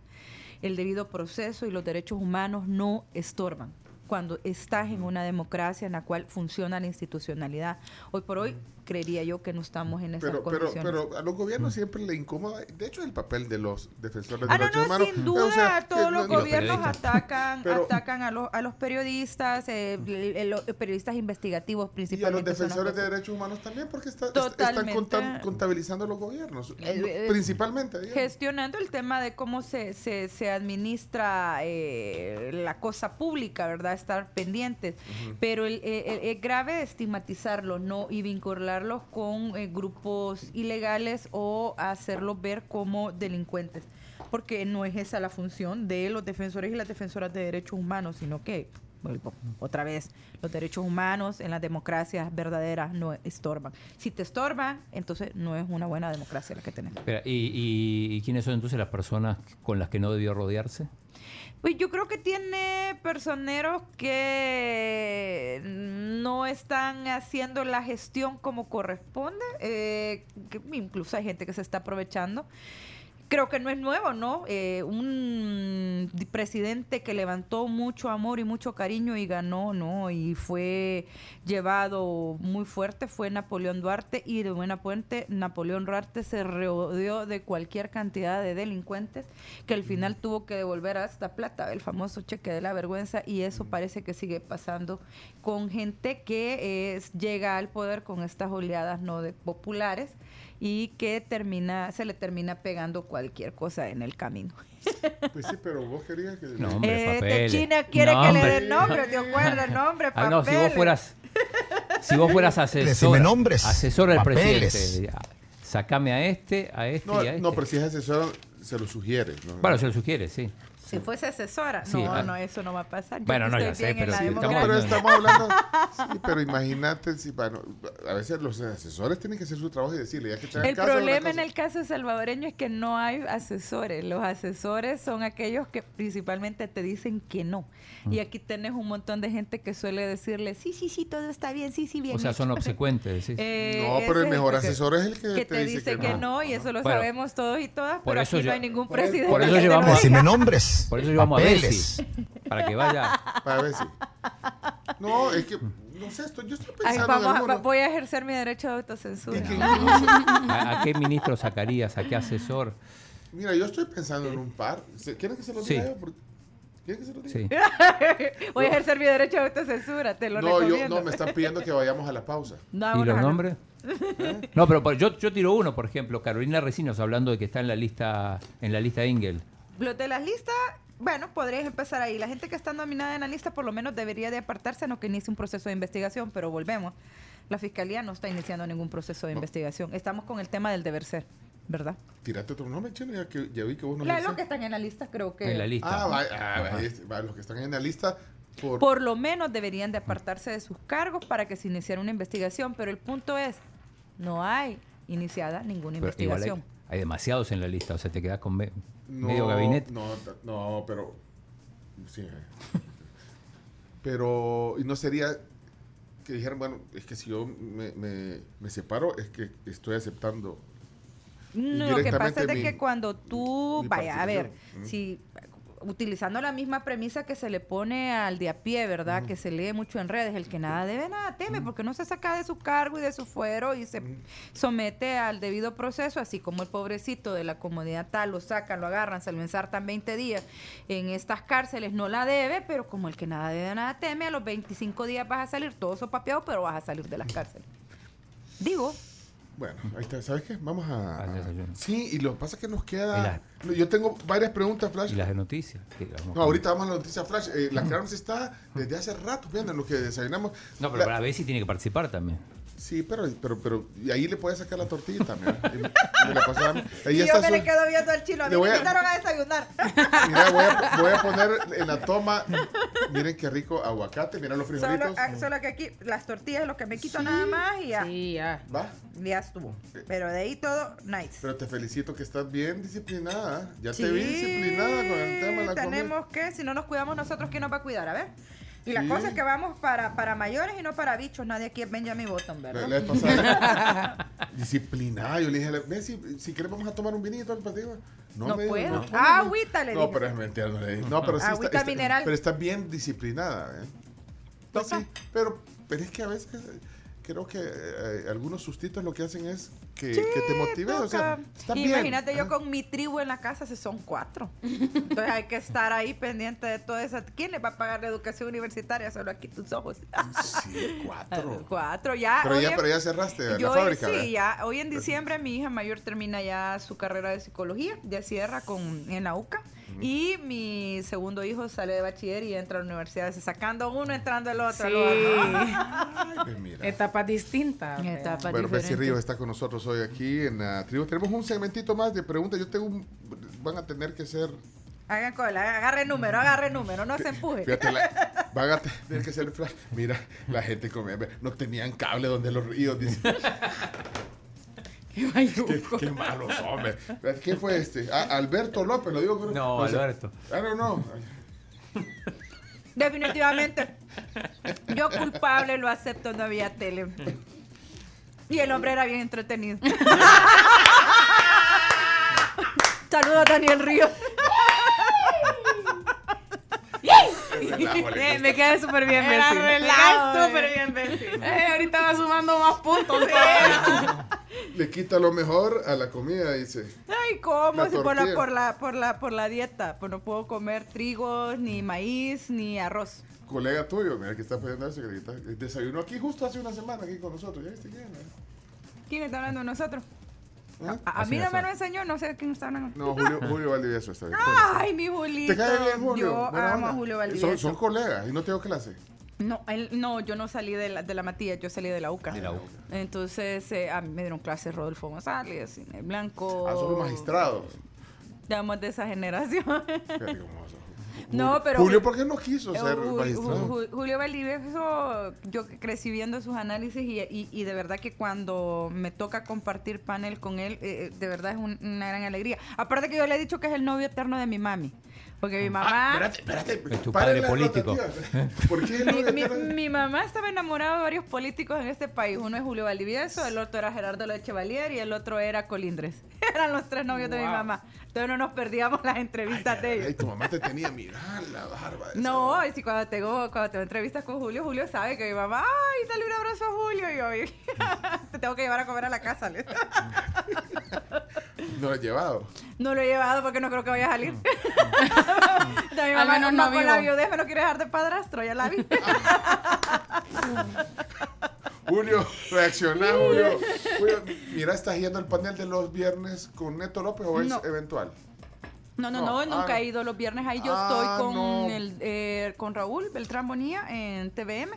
el debido proceso y los derechos humanos no estorban cuando estás en una democracia en la cual funciona la institucionalidad. Hoy por hoy creería yo que no estamos en esas Pero, pero, condiciones. pero a los gobiernos siempre le incomoda. De hecho, es el papel de los defensores de Ah, no, derechos no, humanos. sin duda, o sea, todos los no- los gobiernos atacan, Pero- atacan a los, a los periodistas, eh, los periodistas investigativos Y a los principalmente. defensores de derechos humanos también, porque está- est- están contabilizando los gobiernos. Eh, eh, principalmente. digamos. gestionando el tema de cómo se, se, se administra eh, la cosa pública, ¿verdad? Estar pendientes. Pero el, eh, el- es grave estigmatizarlos ¿no? y vincularlos con eh, grupos ilegales o hacerlos ver como delincuentes. Porque no es esa la función de los defensores y las defensoras de derechos humanos, sino que, vuelvo, otra vez, los derechos humanos en las democracias verdaderas no estorban. Si te estorban, entonces no es una buena democracia la que tenemos. Espera, ¿y, y- y quiénes son entonces las personas con las que no debió rodearse? Pues yo creo que tiene personeros que no están haciendo la gestión como corresponde. eh, que incluso hay gente que se está aprovechando. Creo que no es nuevo, ¿no? Eh, un presidente que levantó mucho amor y mucho cariño y ganó, ¿no? Y fue llevado muy fuerte, fue Napoleón Duarte y de buena puente Napoleón Duarte se rodeó de cualquier cantidad de delincuentes que al final tuvo que devolver hasta plata, el famoso cheque de la vergüenza y eso parece que sigue pasando con gente que eh, llega al poder con estas oleadas no de populares y que termina se le termina pegando cualquier cosa en el camino. Pues sí, pero vos querías que. No, hombre, papeles. China quiere No, que hombre. le den nombre, ¿te acuerdas? Nombre, Ah, no, si vos papeles. fueras, si vos fueras asesor, Decime nombres, asesor del papeles. presidente, ya, sacame a este, a este No, y a este. no, pero si es asesor, se lo sugiere. ¿no? Bueno, se lo sugiere, sí. Si fuese asesora, Sí, no, ah. no, eso no va a pasar. Yo Bueno, no, ya estoy sé, bien en pero la sí, No, estamos pero democracia. estamos hablando. Sí, pero imagínate, si, bueno, a veces los asesores tienen que hacer su trabajo y decirle, ya que te El caso, problema en el caso salvadoreño es que no hay asesores. Los asesores son aquellos que principalmente te dicen que no. Mm. Y aquí tenés un montón de gente que suele decirle, sí, sí, sí, todo está bien, sí, sí, bien. O sea, hecho". son obsecuentes. Eh, No, pero el mejor asesor es el que, que te, dice, que, no. y eso lo Bueno, sabemos todos y todas, por pero eso aquí yo- no hay ningún por- por presidente. eso te llevamos-. Decime nombres. Por eso llevamos a papeles. Bessie, para que vaya. Para ver si. No, es que, no sé, estoy, yo estoy Ay, pensando vamos en a- voy a ejercer mi derecho de autocensura. Que incluso- ¿A, a qué ministro sacarías? ¿A qué asesor? mira, yo estoy pensando en un par. ¿Se- ¿Quieren que se lo diga Sí. yo? Porque- ¿Quieren que se lo diga? Sí. Voy a ejercer mi derecho de autocensura, te lo No, yo, recomiendo. no, me están pidiendo que vayamos a la pausa. No, ¿Y los a nombres? No, pero por- yo, yo tiro uno, por ejemplo, Carolina Recinos hablando de que está en la lista en la lista Ingel. Los de las listas, bueno, podrías empezar ahí. La gente que está nominada en la lista por lo menos debería de apartarse, no que inicie un proceso de investigación, pero volvemos. La fiscalía no está iniciando ningún proceso de No. investigación. Estamos con el tema del deber ser, ¿verdad? Tírate otro nombre, chino, ya, que, ya vi que vos no La- lo los que dices. están en la lista creo que En la lista. Ah, va, ah, va, este, va, los que están en la lista por, por lo menos deberían de apartarse de sus cargos para que se iniciara una investigación, pero el punto es, no hay iniciada ninguna Pero igual hay, investigación. hay demasiados en la lista, o sea, te quedas con no, medio gabinete. No, no, pero sí. Pero y no sería que dijeran, bueno, es que si yo me, me, me separo es que estoy aceptando. No, lo que pasa es de que cuando tú, vaya, a ver. Mm. si utilizando la misma premisa que se le pone al de a pie, ¿verdad? Que se lee mucho en redes, el que nada debe, nada teme, porque no se saca de su cargo y de su fuero y se somete al debido proceso, así como el pobrecito de la comodidad tal, lo sacan, lo agarran, se lo ensartan 20 días en estas cárceles, no la debe, pero como el que nada debe, nada teme, a los 25 días vas a salir todo sopapeado, pero vas a salir de las cárceles. Digo, Bueno, ahí está. ¿Sabes qué? Vamos a. Al desayuno. Sí, y lo que pasa es que nos queda. Yo tengo varias preguntas, Flash. Y las de noticias. No, ahorita vamos a la noticia Flash. Eh, la Carms está desde hace rato, viendo lo que desayunamos. No, pero La- para ver si tiene que participar también. Sí, pero, pero, pero y ahí le puedes sacar la tortilla también. Y la pasaba. Ahí y yo me su- le quedo viendo al chino, a Le mí voy me a- invitaron a desayunar. Mira, voy a, voy a poner en la toma. Miren qué rico aguacate. Miren los Solo, frijolitos. ah, solo que aquí las tortillas lo que me quito nada más y ya, Sí, ya. Va. ya estuvo. Pero de ahí todo, nice. Pero te felicito que estás bien disciplinada. Ya te vi disciplinada con el tema de la tenemos que, si no nos cuidamos nosotros, ¿quién nos va a cuidar? A ver. Y la Sí. cosa es que vamos para, para mayores y no para bichos. Nadie aquí es Benjamin Button, ¿verdad? la vez pasada, disciplinada. Yo le dije, ve si, si queremos vamos a tomar un vinito al partido. No me dijo, puedo. no, Ah, no. agüita, le No, pero es mentira, no le dije. No, pero sí está, Agüita está- mineral. Pero está bien disciplinada, ¿eh? No, sí, pero, pero es que a veces creo que eh, algunos sustitos lo que hacen es que, que te motive. O sea, está bien. Imagínate yo con mi tribu en la casa, si son cuatro. Entonces hay que estar ahí pendiente de todo eso. ¿Quién le va a pagar la educación universitaria? Solo aquí tus ojos. Sí, cuatro. Cuatro, ya. Pero ya, en- pero ya cerraste la yo, fábrica. sí, ¿verdad? ya. Hoy en diciembre mi hija mayor termina ya su carrera de psicología, ya cierra con, en la UCA. Y mi segundo hijo sale de bachiller y entra a la universidad, sacando uno, entrando el otro. Sí. Ay, pues mira. Etapas distintas. Etapas Bueno, Bessie diferentes. Ríos está con nosotros hoy aquí en la tribu. Tenemos un segmentito más de preguntas. Yo tengo un... Van a tener que ser... Hagan cola, agarre número, agarre número, no se empuje. Fíjate, la- van a tener que ser flash. Mira, la gente come, no tenían cable donde los ríos. Dice, Qué qué, mayuco. qué malos, hombre. ¿Quién fue este? Ah, Alberto López, lo digo. con- No, sé. Alberto. Ah, no, no. Definitivamente. Yo culpable lo acepto, no había tele. Y el hombre era bien entretenido. Saludos Daniel Ríos. Eh, me quedé súper bien, Era Bessie. Me relajo, quedé súper bien, Bessie. Eh, ahorita va sumando más puntos. Le quita lo mejor a la comida, dice. Ay, ¿cómo? La Si por la, por, la, por, la, por la dieta. Pues no puedo comer trigo, ni maíz, ni arroz. Colega tuyo, mira que está poniendo eso, que desayunó aquí justo hace una semana aquí con nosotros. ¿Ya viste quién? eh? ¿Quién está hablando de nosotros? A, a mí no me lo enseñó, no sé quién está hablando. No, Julio, Julio Valdivieso está bien. Ay, mi Julito. ¿Te cae bien, Julio? Yo Buena amo a. Julio Son, Valdivieso. son colegas y no tengo clase. No, él, no, yo no salí de la, de la Matías, yo salí de la UCA. De la UCA. Entonces, eh, a mí me dieron clases Rodolfo González, Cine Blanco. Ah, son magistrados. Digamos de esa generación. No, pero- Julio, ¿por qué no quiso Eh, ser Ju- magistrado? Ju- Ju- Julio Valdivieso, yo crecí viendo sus análisis y, y- y de verdad que cuando me toca compartir panel con él, eh, eh, de verdad es un- una gran alegría. Aparte que yo le he dicho que es el novio eterno de mi mami. Porque mi mamá... Ah, espérate, espérate. Es tu padre político. ¿Por qué Mi, no? mi- mi mamá estaba enamorada de varios políticos en este país. Uno es Julio Valdivieso, el otro era Gerardo Leche Chevalier y el otro era Colindres. Eran los tres novios de mi mamá. Entonces no nos perdíamos las entrevistas de ellos. Ay, tu mamá te tenía, mira la barba. No, y si cuando tengo, cuando tengo entrevistas con Julio, Julio sabe que mi mamá, ay, dale un abrazo a Julio. Y yo, "Ay, te tengo que llevar a comer a la casa. No lo he llevado. No lo he llevado porque no creo que vaya a salir. Entonces, mi Al mamá menos no, no con la viudez me lo quiere dejar de padrastro, ya la vi. Julio, reacciona, Julio. Julio, mira, estás yendo al panel de los viernes con Neto López o es No. eventual. No, no, No, no, nunca ah. he ido los viernes ahí. Yo Ah, estoy con, no. el, eh, con Raúl Beltrán Bonilla en TVM.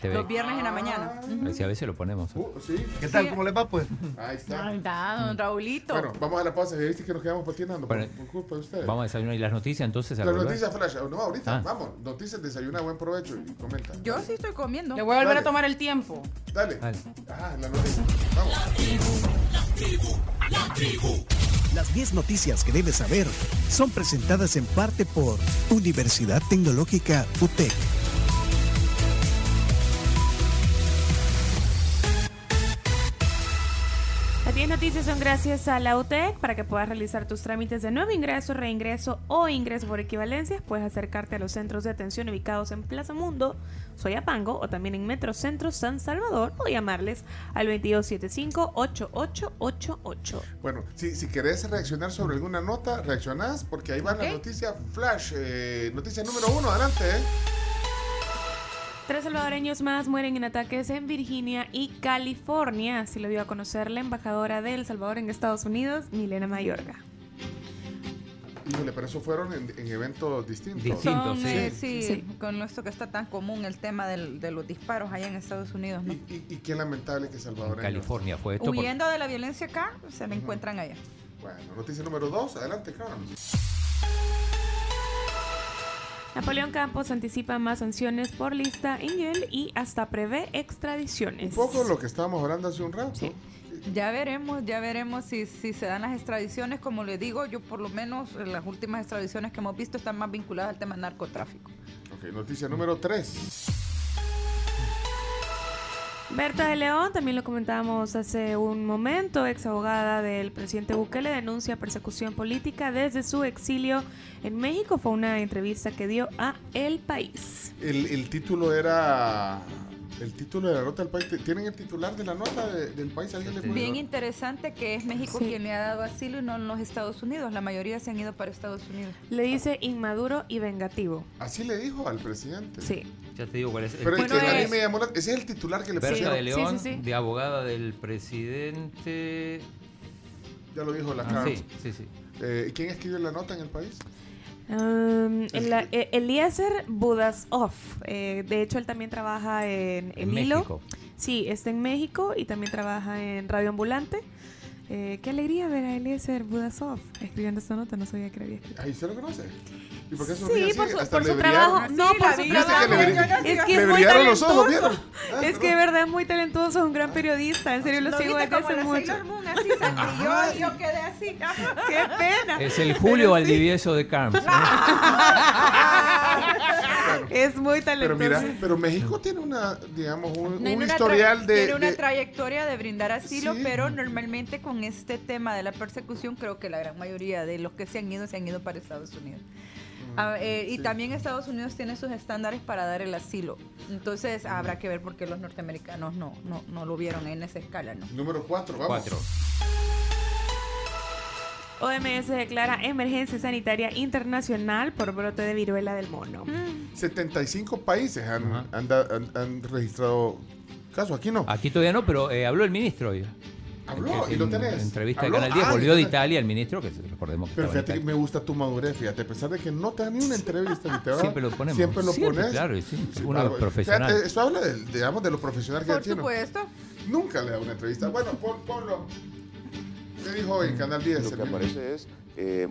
TV. Los viernes en la mañana. A ver si a veces lo ponemos. Uh, sí, ¿Qué tal? Sí. ¿Cómo les va, pues? ahí está. Ay, da, don Raulito. Bueno, vamos a la pausa. Viste que nos quedamos patinando por, Bueno, por culpa de ustedes. Vamos a desayunar y las noticias entonces a Las noticias flash. No, ahorita, Ah. vamos. Noticias, desayuna, buen provecho y comenta. Yo sí estoy comiendo. Le voy a volver Dale. a tomar el tiempo. Dale. Dale. Ah, la noticia. Vamos. Las 10 noticias que debes saber son presentadas en parte por Universidad Tecnológica UTEC. 10 noticias son gracias a la UTEC para que puedas realizar tus trámites de nuevo ingreso, reingreso o ingreso por equivalencias. Puedes acercarte a los centros de atención ubicados en Plaza Mundo, Soyapango o también en Metrocentro San Salvador o llamarles al 2275-8888. Bueno, si, si querés reaccionar sobre alguna nota, reaccionás porque ahí va la noticia flash. Eh, noticia número uno, adelante. ¿eh? Tres salvadoreños más mueren en ataques en Virginia y California, así lo dio a conocer la embajadora de El Salvador en Estados Unidos, Milena Mayorga. Híjole, pero eso fueron en, en eventos distintos. Distintos. Son, sí. eh, sí, Sí. con esto que está tan común el tema del- de los disparos allá en Estados Unidos, ¿no? Y, y- y qué lamentable que En Salvador. California fue esto. por- Huyendo de la violencia acá, se la encuentran allá. Bueno, noticia número dos, adelante, Carlos. Napoleón Campos anticipa más sanciones por lista Ingel y hasta prevé Un extradiciones. poco lo que estábamos hablando hace un rato. Sí. Ya veremos, ya veremos si, si se dan las extradiciones. Como le digo, yo por lo menos eh, las últimas extradiciones que hemos visto están más vinculadas al tema del narcotráfico. Ok, noticia número 3. Berta de León, también lo comentábamos hace un momento, ex abogada del presidente Bukele, denuncia persecución política desde su exilio en México. Fue una entrevista que dio a El País. El, el título era. El título de la nota del país. ¿Tienen el titular de la nota de- del país? ¿Alguien le puede Bien dar? interesante que es México Sí. quien le ha dado asilo y no los Estados Unidos. La mayoría se han ido para Estados Unidos. Le dice inmaduro y vengativo. Así le dijo al presidente. Sí. Ya te digo cuál es. el Pero es Bueno, que a mí me llamó la- Ese es el titular que le Berta pusieron. de León, Sí, sí, sí. de abogada del presidente. Ya lo dijo la Ah, sí, sí, sí. Eh, ¿Quién escribió la nota en el país? Um, el- eh, Eliezer Budasov. Eh, de hecho, él también trabaja en, En en Hilo. México. Sí, está en México y también trabaja en Radio Ambulante. Eh, qué alegría ver a Eliezer Budasov escribiendo esta nota. No sabía que la había escrito. Ahí se lo conoce. ¿Y por qué se Sí, así? por su, Hasta por le su trabajo. No, Sí, por su vi, ¿Viste trabajo. que Es que le es muy brillaron los ojos, talentoso. ¿vieron? Ah, Es que de verdad es muy talentoso, es un gran periodista. En serio, lo ¿Lo sigo desde hace la mucho. Sailor Moon? Así yo quedé así. ¡Qué pena! Es el Julio Valdivieso de Carms. ¿eh? Es muy Pero talentoso. mira, pero México tiene una, digamos, un, una historial de, Tiene una de- trayectoria de brindar asilo, Sí. pero normalmente con este tema de la persecución, creo que la gran mayoría de los que se han ido se han ido para Estados Unidos. Ah, eh, y sí. también Estados Unidos tiene sus estándares para dar el asilo. Entonces habrá que ver por qué los norteamericanos no, no, no lo vieron en esa escala, ¿no? Número 4, vamos. Cuatro. OMS declara emergencia sanitaria internacional por brote de viruela del mono. 75 países han, da- han- han registrado casos. Aquí no. Aquí todavía no, pero eh, habló el ministro hoy. Habló, En- y lo en tenés. entrevista de Habló. Canal 10, Ah, volvió de Italia el ministro, que recordemos que Pero fíjate que me gusta tu madurez, fíjate, a pesar de que no te dan ni una entrevista, ni te va- Siempre lo ponemos. Siempre lo Siempre, pones. claro, y sí, Sí, uno claro. es profesional. Fíjate, eso habla, del- digamos, de lo profesional que Por él tiene. supuesto. Nunca le da una entrevista. Bueno, pon- ponlo. ¿Qué dijo en Canal 10? Lo que aparece es eh,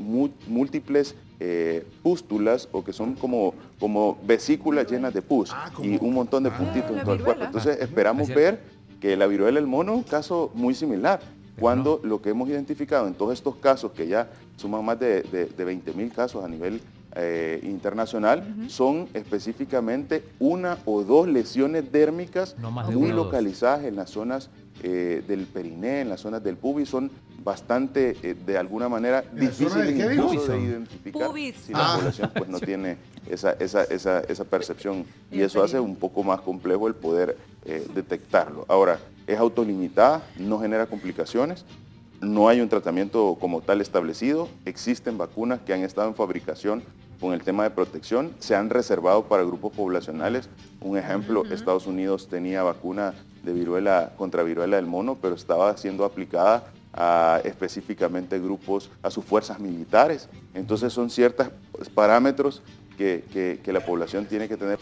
múltiples eh, pústulas o que son como, como vesículas llenas de pus Ah, y un montón de Ah. puntitos en todo el cuerpo. Entonces esperamos Es ver que la viruela del mono, un caso muy similar, cuando lo que hemos identificado en todos estos casos, que ya suman más de, de, 20 mil casos a nivel eh, internacional, son específicamente una o dos lesiones dérmicas No más de muy localizadas en las zonas eh, del periné, en las zonas del pubis, son bastante, eh, de alguna manera, ¿En la zona del difíciles de Pubis. identificar Pubis. si la Ah. población pues, no tiene esa, esa, esa, esa percepción y eso hace un poco más complejo el poder eh, detectarlo. Ahora, es autolimitada, no genera complicaciones, no hay un tratamiento como tal establecido, existen vacunas que han estado en fabricación con el tema de protección, se han reservado para grupos poblacionales. Un ejemplo, Estados Unidos tenía vacuna de viruela contra viruela del mono, pero estaba siendo aplicada a específicamente grupos, a sus fuerzas militares. Entonces son ciertos parámetros que, que- que la población tiene que tener.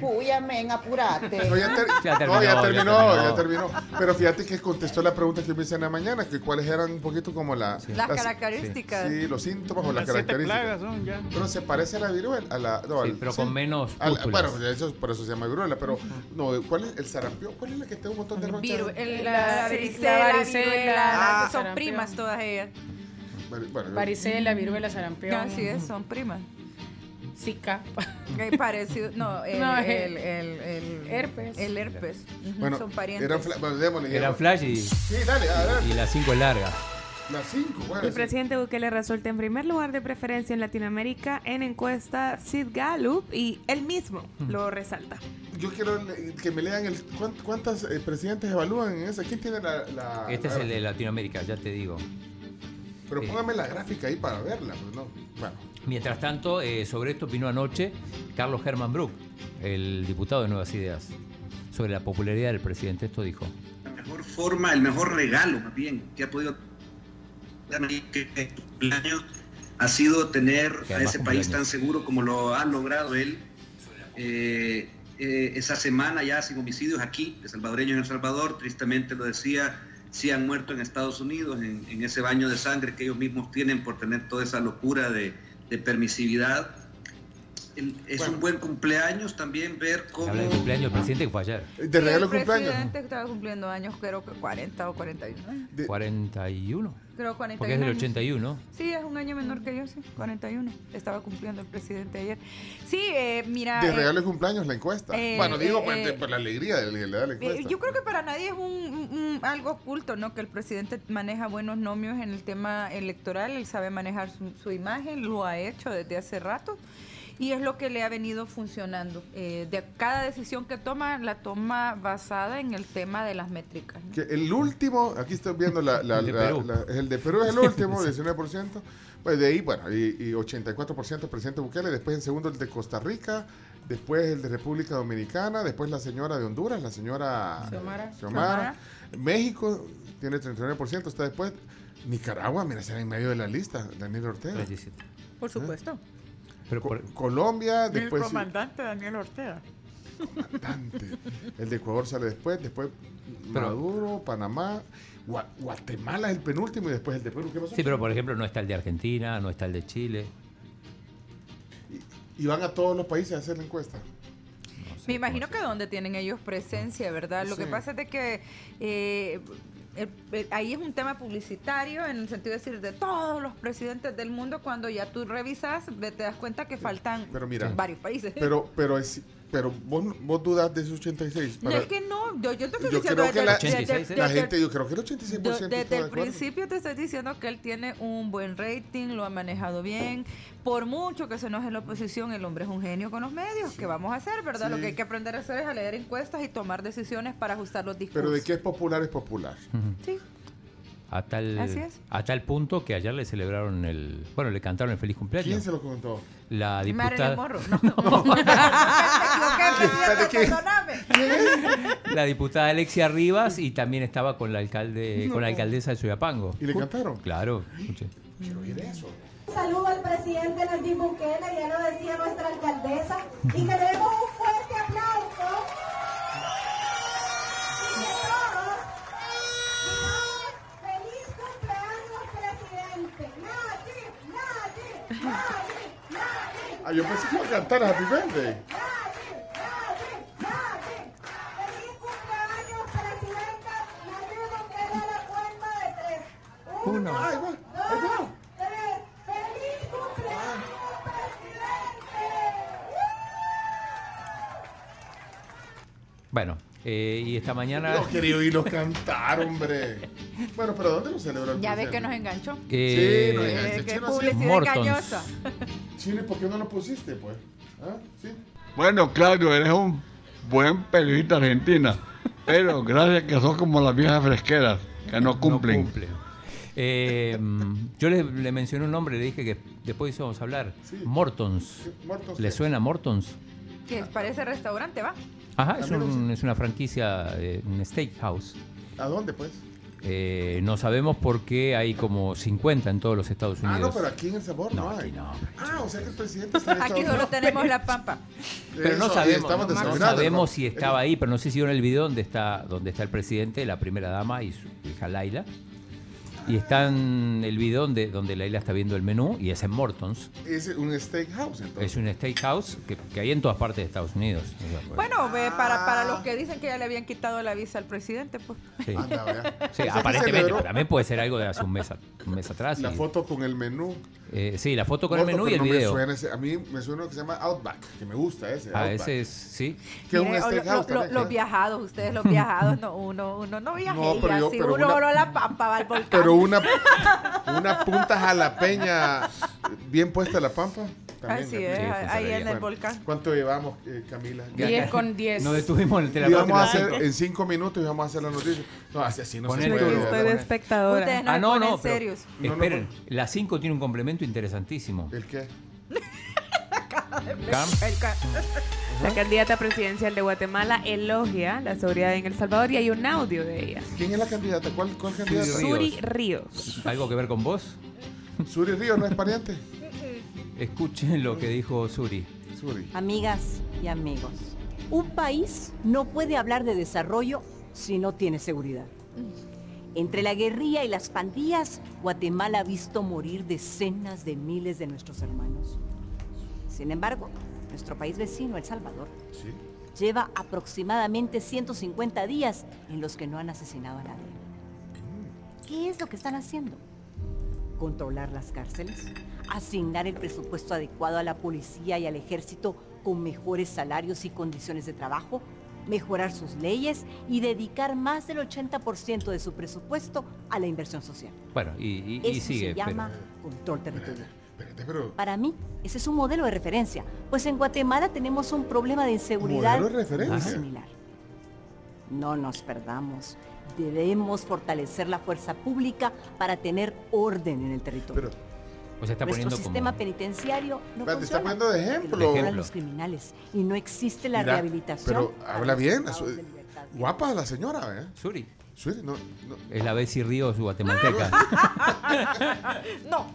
Puya, men, apurate. No, ya, ter- Ya no, ya terminó, terminó, ya terminó. Pero fíjate que contestó la pregunta que me hice en la mañana, que cuáles eran un poquito como la, Las características. Sí, los síntomas o las, características. plagas son ya. Pero se parece a la viruela. A la, no, Sí, al- pero sí. con menos A la- pústulas. bueno, eso, por eso se llama viruela. Pero, no, ¿cuál es el sarampión? ¿Cuál es la que tiene un montón de ronchas? Viru- el- La- la, la varicela, varicela, viruela, ah, son sarampión. primas todas ellas. Bueno, Varicela, viruela, sarampión. Así es, son primas. Zika. Eh, parecido, no, el, No, el, el- el, el- herpes. El herpes. Bueno, son parientes. eran fla- bueno, démosle, Eran ya. flash y, Sí, dale, a ver. y la 5 es larga. Las cinco, bueno. El sí. presidente Bukele resulta en primer lugar de preferencia en Latinoamérica en encuesta Sid Gallup y él mismo lo resalta. Yo quiero que me lean el cuán- cuántas eh, presidentes evalúan en esa. ¿Quién tiene la, la- Este es la- el de Latinoamérica, ya te digo. Pero Sí. póngame la gráfica ahí para verla, pues no. Bueno, Mientras tanto, eh, sobre esto opinó anoche Carlos Herman Brook, el diputado de Nuevas Ideas, sobre la popularidad del presidente. Esto dijo. la mejor forma, el mejor regalo más bien que ha podido darme que que cumpleaños ha sido tener a ese país tan seguro como lo ha logrado él. Eh, eh, esa semana ya sin homicidios aquí, de salvadoreños en El Salvador, tristemente lo decía, sí han muerto en Estados Unidos en, en ese baño de sangre que ellos mismos tienen por tener toda esa locura de, de permisividad. el- es un buen cumpleaños también ver cómo... Habla de cumpleaños del presidente que fue ayer. ¿De regalo el cumpleaños? presidente estaba cumpliendo años, creo que 40 o 41. ¿eh? 41. Creo 41 Porque es del años. 81. Sí, es un año menor que yo, sí, 41. Estaba cumpliendo el presidente ayer. Sí, eh, mira... De eh, regalo de cumpleaños la encuesta. eh, bueno, digo, eh, de- por la alegría da la Eh, encuesta. Yo creo que para nadie es un, un- un- algo oculto, ¿no? Que el presidente maneja buenos nomios en el tema electoral, él sabe manejar su, su imagen, lo ha hecho desde hace rato y es lo que le ha venido funcionando. Eh, de cada decisión que toma, la toma basada en el tema de las métricas. ¿no? Que el último, aquí estoy viendo la, la- El de la- Perú. la- el de Perú es el último, 19%. Pues de ahí, bueno, y, y 84% el presidente Bukele, después en segundo el de Costa Rica, después el de República Dominicana, después la señora de Honduras, la señora Xiomara. Xiomara. México tiene 39%, está después. Nicaragua, mira, está en medio de la lista, Daniel Ortega. 37. Por supuesto. Pero Co- por- Colombia, después Daniel Ortega. comandante. El de Ecuador sale después, después Pero- Maduro, Panamá, Gua- Guatemala es el penúltimo y después el de Perú. ¿Qué pasó? sí, pero por ejemplo no está el de Argentina, no está el de Chile. Y van a todos los países a hacer la encuesta. Me imagino que donde tienen ellos presencia, ¿verdad? Lo que pasa es de que eh, el- el- ahí es un tema publicitario en el sentido de decir de todos los presidentes del mundo cuando ya tú revisas te das cuenta que faltan Pero mira, varios países. Pero, pero, es, pero vos, vos dudas de esos 86. no Para- es que no, yo, yo te estoy Yo diciendo creo que desde- la, desde- 86, desde- la desde- gente, yo creo que el 86% Yo está desde de el principio te estoy diciendo que él tiene un buen rating, lo ha manejado bien. Por mucho que se enoje la oposición, el hombre es un genio con los medios. ¿Qué vamos a hacer, verdad? Lo Sí. que hay que aprender a hacer es a leer encuestas y tomar decisiones para ajustar los discursos. Pero de que es popular, es popular. Sí. A tal, Así es. a tal punto que ayer le celebraron el. Bueno, le cantaron el feliz ¿Quién cumpleaños. se lo comentó? La diputada, la diputada Alexia Rivas y también estaba con la alcalde, con la alcaldesa de Soyapango. ¿Y le cantaron? Claro. Quiero oír eso. Un saludo al presidente Nayib Bukele, ya lo decía nuestra alcaldesa, y que le demos un fuerte aplauso. Y que todos digamos, feliz cumpleaños, presidente. Nayib, Nayib, Nayib. Ah, yo pensé que iba a cantar Happy Birthday. Nayib, Nayib, Nayib. Feliz cumpleaños, presidenta Nayib Bukele, a la cuenta de tres. Uno. Ay, va, ahí va. dos, tres. ¡Feliz cumpleaños, presidente! Bueno, eh, y esta mañana. No quería oírlos cantar, hombre. Bueno, pero ¿dónde lo celebró el Ya ves que nos enganchó. eh, Sí, no, Eh, qué chino sí. publicidad Mortons. engañosa. Chile, ¿por qué no lo pusiste, pues? ¿Ah? ¿Sí? Bueno, Claudio, eres un buen periodista argentina, pero gracias que sos como las viejas fresqueras, que no cumplen. No cumple. Eh, yo le, le mencioné un nombre, le dije que después íbamos a hablar. Sí. Mortons. Muertos. ¿Le suena Mortons? Que parece restaurante, ¿va? Ajá, es, un- es una franquicia, eh, un steakhouse. ¿A dónde, pues? Eh, no sabemos por qué hay como 50 en todos los Estados Ah, Unidos. no, pero aquí en El Sabor no, No, hay. no. Ah, o sea que el presidente está en Aquí solo Unidos. tenemos la pampa. Pero no Eso, sabemos, estamos no sabemos si estaba ahí, pero no sé si vieron el video donde está, donde está el presidente, la primera dama y su hija Laila. Y está en el video donde, donde Laila está viendo el menú y es en Mortons. Es un steakhouse, entonces. Es un steakhouse que, que hay en todas partes de Estados Unidos. Pues, Bueno, ve, para, para los que dicen que ya le habían quitado la visa al presidente, pues. sí. Anda. Sí, O sea que aparentemente, pero también puede ser algo de hace un mes, a- un mes atrás. La y- foto con el menú. Eh, sí, la foto con el menú y el no me video. suena ese- a mí me suena uno que se llama Outback, que me gusta ese. Ah, Outback. ese es, sí. Que un lo- lo- lo- los viajados, ustedes los viajados, no, uno, uno no viaja No, pero yo- así, pero uno una- la pampa va al volcán. Pero una, una punta jalapeña bien puesta la pampa. También, Así ¿no? es, ahí en el volcán. ¿Cuánto llevamos, eh, Camila? Ya- 10 ya- con 10. Nos detuvimos en el teléfono. vamos a hacer en cinco minutos y vamos a hacer la noticia. No, así, así no Poner se puede. estoy de espectadora. Ustedes no Ah, no, no, pero serios. No, no, esperen, la 5 tiene un complemento interesantísimo. ¿El qué? Cam, El La candidata presidencial de Guatemala elogia la seguridad en El Salvador y hay un audio de ella. ¿Quién es la candidata? ¿Cuál, cuál candidata? Ríos. Suri Ríos. ¿Algo que ver con vos? Suri Río no es pariente. Escuchen lo que dijo Suri. Suri. Amigas y amigos, un país no puede hablar de desarrollo si no tiene seguridad. Entre la guerrilla y las pandillas, Guatemala ha visto morir decenas de miles de nuestros hermanos. Sin embargo, nuestro país vecino, El Salvador, Sí. lleva aproximadamente 150 días en los que no han asesinado a nadie. ¿Qué es lo que están haciendo? Controlar las cárceles, asignar el presupuesto adecuado a la policía y al ejército con mejores salarios y condiciones de trabajo, mejorar sus leyes y dedicar más del 80% de su presupuesto a la inversión social. Bueno, y, y- y Eso sigue. se pero- llama control territorial. Espérate, pero. Para mí, ese es un modelo de referencia, pues en Guatemala tenemos un problema de inseguridad Modelo de referencia. muy similar. No nos perdamos. Debemos fortalecer la fuerza pública para tener orden en el territorio. O sea, está Nuestro poniendo sistema como... penitenciario no está funciona. poniendo de ejemplo. Controlan ejemplo. los criminales y no existe la Mira, rehabilitación. Pero habla bien. privados su- de libertad. guapa la señora, ¿eh? Suri. No, no. Es la Bessie Ríos guatemalteca. no.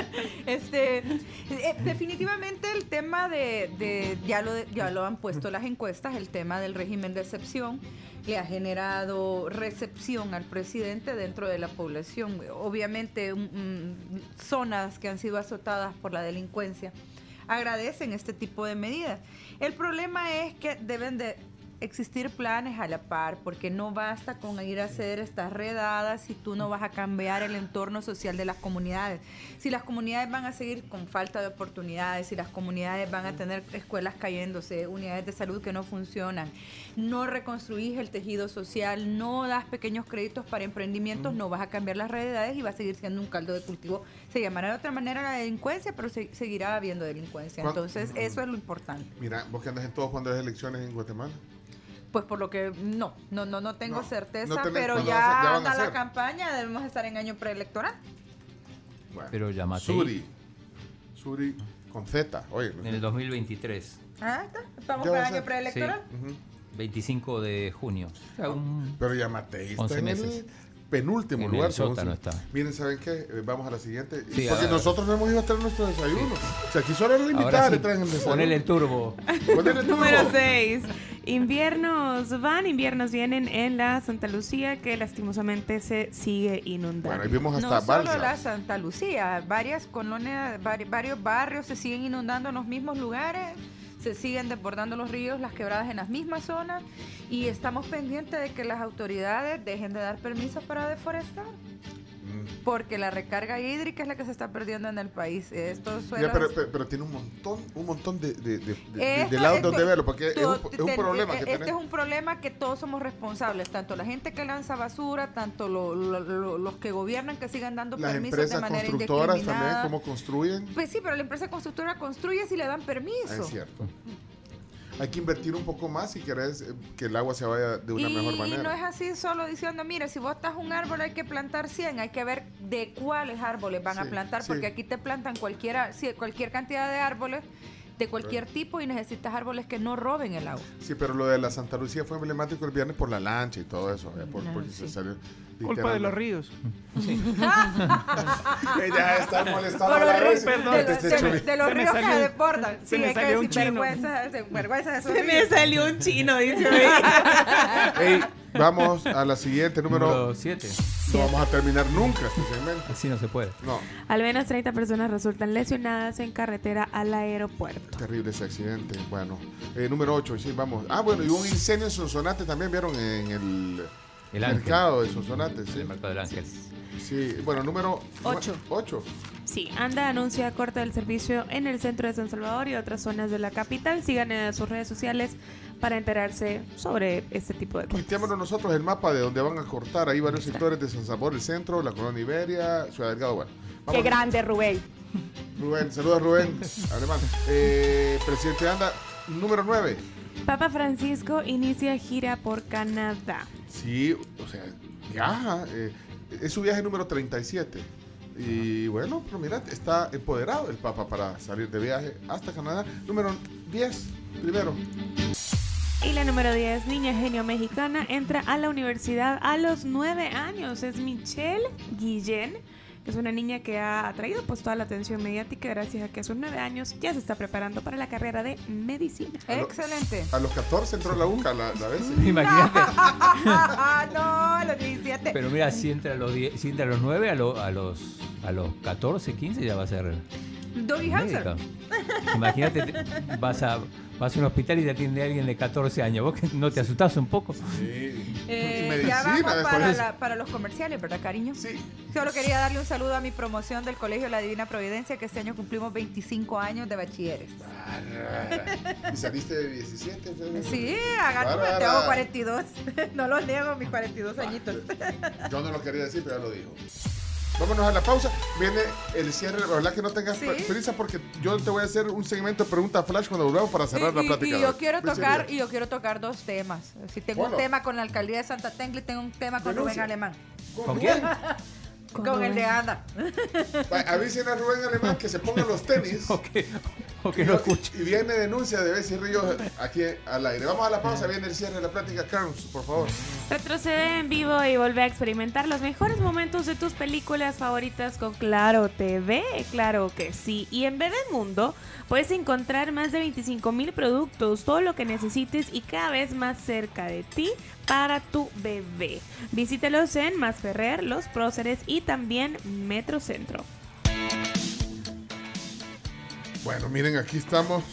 este, eh, definitivamente el tema de, de- ya, lo, ya lo han puesto las encuestas, el tema del régimen de excepción le ha generado recepción al presidente dentro de la población. Obviamente, zonas que han sido azotadas por la delincuencia agradecen este tipo de medidas. El problema es que deben de existir planes a la par, porque no basta con ir a hacer estas redadas si tú no vas a cambiar el entorno social de las comunidades. Si las comunidades van a seguir con falta de oportunidades, si las comunidades van a tener escuelas cayéndose, unidades de salud que no funcionan, no reconstruís el tejido social, no das pequeños créditos para emprendimientos, no vas a cambiar las realidades y va a seguir siendo un caldo de cultivo. Se llamará de otra manera la delincuencia, pero se- seguirá habiendo delincuencia. ¿Cuán- Entonces, eso es lo importante. Mira, vos que andas en todos cuando hay elecciones en Guatemala. Pues por lo que no, no, no, no tengo No, certeza, no tenés- pero ya, ya van a anda la campaña, debemos estar en año preelectoral. Bueno, Pero llamate. Suri. Suri con Z. Oye, En el 2023. Ah, está. Estamos Ya para año preelectoral. Ujú. 25 de junio. O sea, un- Pero ya Matei está 11 en meses. el penúltimo En lugar. el sótano está. Miren, ¿saben qué? Eh, Vamos a la siguiente. Sí, Porque nosotros no hemos ido a traer nuestro desayuno. O sea, aquí solo Ahora invitada sí, traen el desayuno. ponele el turbo. Ponele el turbo. Número 6. Inviernos van, inviernos vienen en la Santa Lucía que lastimosamente se sigue inundando. Bueno, ahí vimos hasta No solo Balsa. la Santa Lucía, varias colonias, vari- varios barrios se siguen inundando en los mismos lugares, se siguen desbordando los ríos, las quebradas en las mismas zonas y estamos pendientes de que las autoridades dejen de dar permisos para deforestar. Porque la recarga hídrica es la que se está perdiendo en el país. Estos Ya, suelos- pero, pero- pero tiene un montón, un montón de, de, de- de- de lados donde verlo, porque es un, to- es un te- problema que este es un problema que todos somos responsables, tanto la gente que lanza basura, tanto lo- lo- lo- los que gobiernan que sigan dando Las permisos de manera constructoras también, cómo construyen. Pues sí, pero la empresa constructora construye si le dan Ah, permiso. Es cierto. Hay que invertir un poco más si querés eh, que el agua se vaya de una y mejor manera. no es así solo diciendo, mire, si vos estás un árbol hay que plantar 100, hay que ver de cuáles árboles van a Sí, plantar, sí. porque aquí te plantan cualquiera, cualquier cantidad de árboles de cualquier tipo y necesitas árboles que no roben el agua. Sí, pero lo de la Santa Lucía fue emblemático el viernes por la lancha y todo eso. eh, por- porque se sí. Culpa de los ríos. Ella está molestando a la los vez. ríos- de, los- de- Chuy. de los Se me ríos que desbordan. se Sí, me hay que salió un decir chino. vergüenza, Se me salió un chino, dice. Ey, vamos a la siguiente, número. Número 7. No vamos a terminar nunca este segmento. Así no se puede. No, Al menos 30 personas resultan lesionadas en carretera al aeropuerto. terrible ese accidente. Bueno, eh, número 8, sí, vamos. Ah, bueno, y hubo un incendio en Sonsonate también, vieron en el, El Ángel. mercado de Sonsonate. Sí. El mercado del ángel. sí, bueno, número Ocho. 8. Sí, ANDA anuncia corte del servicio en el centro de San Salvador y otras zonas de la capital. Sigan en sus redes sociales para enterarse sobre este tipo de cosas. Tuiteémonos nosotros el mapa de donde van a cortar. Hay varios sectores de San Salvador, el centro, la colonia Iberia, Ciudad Delgado. Bueno, Qué grande, Rubén. Rubén, saludos Rubén, alemán. Eh, presidente Anda, número 9. Papa Francisco inicia gira por Canadá. Sí, o sea, viaja. eh, es su viaje número 37. Y bueno, pero mira, está empoderado el Papa para salir de viaje hasta Canadá. Número 10, primero. Y la número 10, niña genio mexicana, entra a la universidad a los 9 años. Es Michelle Guillén, es una niña que ha atraído pues toda la atención mediática gracias a que a sus 9 años ya se está preparando para la carrera de medicina. Excelente. A los 14 entró la UCA la, la vez. Imagínate. Ah, no, a los 17. Pero mira, si entra a los, 10 si entra a los 9, a, lo- a, los, a los 14, 15 ya va a ser Doggy Hauser. Imagínate, te- vas a, vas a un hospital y te atiende alguien de 14 años. ¿Vos que no te asustás un poco? Eh, medicina, ya vamos para, la- para los comerciales, ¿verdad, cariño? Sí. Solo quería darle un saludo a mi promoción del Colegio La Divina Providencia, que este año cumplimos 25 años de bachilleres. ¿Y saliste de 17? Sí, hagan Bárbara. tengo 42. No los niego, mis 42 añitos. Yo no lo quería decir, pero ya lo dijo. Vámonos a la pausa. Viene el cierre. La verdad que no tengas Sí. prisa porque yo te voy a hacer un segmento de pregunta flash cuando volvamos para cerrar Y- la y- plática. Y, yo quiero tocar, y yo quiero tocar dos temas. Si tengo Bueno. un tema con la alcaldía de Santa Tecla y tengo un tema con Rubén. Alemán. ¿Con quién? Con, el de Ana. Va, Avisen a Rubén Alemán que se ponga los tenis. o que, o que no escuche. Y viene denuncia de Bessie Ríos aquí al aire. Vamos a la pausa. Viene el cierre de la plática. Carlos, por favor. Retrocede en vivo y vuelve a experimentar los mejores momentos de tus películas favoritas con Claro TV. Claro que sí. Y en Bebemundo puedes encontrar más de 25 mil productos, todo lo que necesites y cada vez más cerca de ti para tu bebé. Visítelos en Masferrer, Los Próceres y también Metrocentro. Bueno, miren, aquí estamos.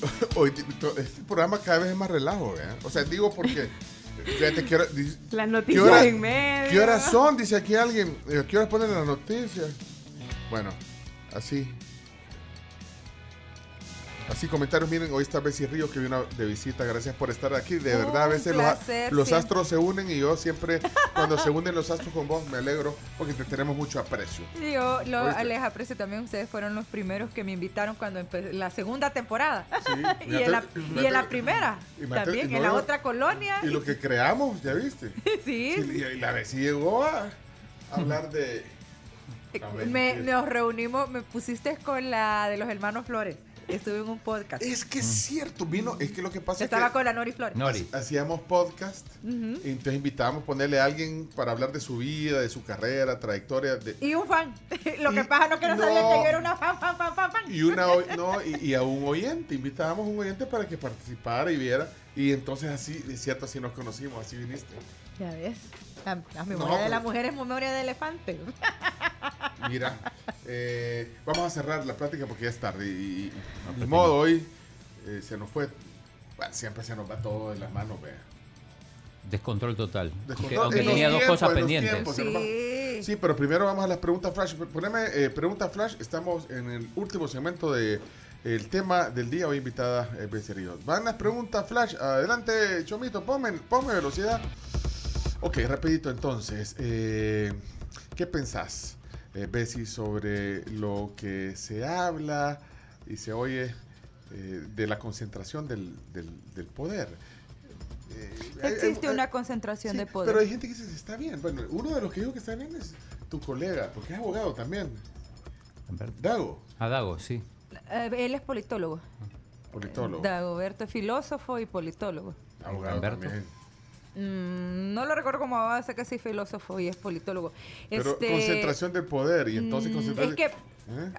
Hoy este programa cada vez es más relajo, ¿vean? O sea, digo porque. Fíjate que hora, Las ¿qué, noticias hora- en medio. ¿Qué horas son? Dice aquí alguien. Eh, ¿Qué horas ponen las noticias? Bueno, así. Así comentarios, miren, hoy está Bessie Río que vino de visita, gracias por estar aquí. De Un verdad, a veces los, placer, los sí. astros se unen y yo siempre, cuando se unen los astros con vos, me alegro porque te tenemos mucho aprecio. Yo lo, les aprecio también. Ustedes fueron los primeros que me invitaron cuando empecé la segunda temporada. y, fíjate, en la, y en la primera. imagínate, también, y en no, la no. otra colonia. Y lo que creamos, ¿ya viste? sí. Sí, y, y la sí llegó a hablar de... Me, nos reunimos, me pusiste con la de los hermanos Flores. Estuve en un podcast. Es que es cierto, vino, es que lo que pasa Estaba es que con la Nori Flores. Nori. hacíamos podcast Ujú. entonces invitábamos a ponerle a alguien para hablar de su vida, de su carrera, trayectoria, de, Y un fan. Lo que Y- pasa no que no, no. sabía que yo era una fan, fan, fan, fan, fan. y una o- no, y, y a un oyente, invitábamos a un oyente para que participara y viera y entonces así, es cierto, así nos conocimos, así viniste. Ya ves. La, la memoria No, de la pero- mujer es memoria de elefante. Mira, eh, vamos a cerrar la plática porque ya es tarde y, y- y ni modo hoy eh, se nos fue, bueno, siempre se nos va todo de las manos, vea. Descontrol total. Descontrol- aunque tenía dos tiempos, cosas pendientes. tiempos. Sí. Sí, pero primero vamos a las preguntas flash. Poneme eh, pregunta flash. Estamos en el último segmento de el tema del día. Hoy invitada eh, Bessie Ríos. Van las preguntas flash. Adelante, Chomito. Ponme, ponme velocidad. Ok, rapidito entonces. eh, ¿Qué pensás, eh, Bessie, sobre lo que se habla y se oye eh, de la concentración del, del- del poder? Eh, Existe una concentración Sí, de poder. Pero hay gente que dice está bien. Bueno, uno de los que digo que está bien es tu colega, porque es abogado también. Dago, A Dago, sí. Eh, él es politólogo. politólogo. Dagoberto es filósofo y politólogo. abogado Humberto. también. Mm, no lo recuerdo como abogado, sé que sí filósofo y es politólogo. Pero Este, concentración del poder y entonces mm, concentración... Es que ¿Eh?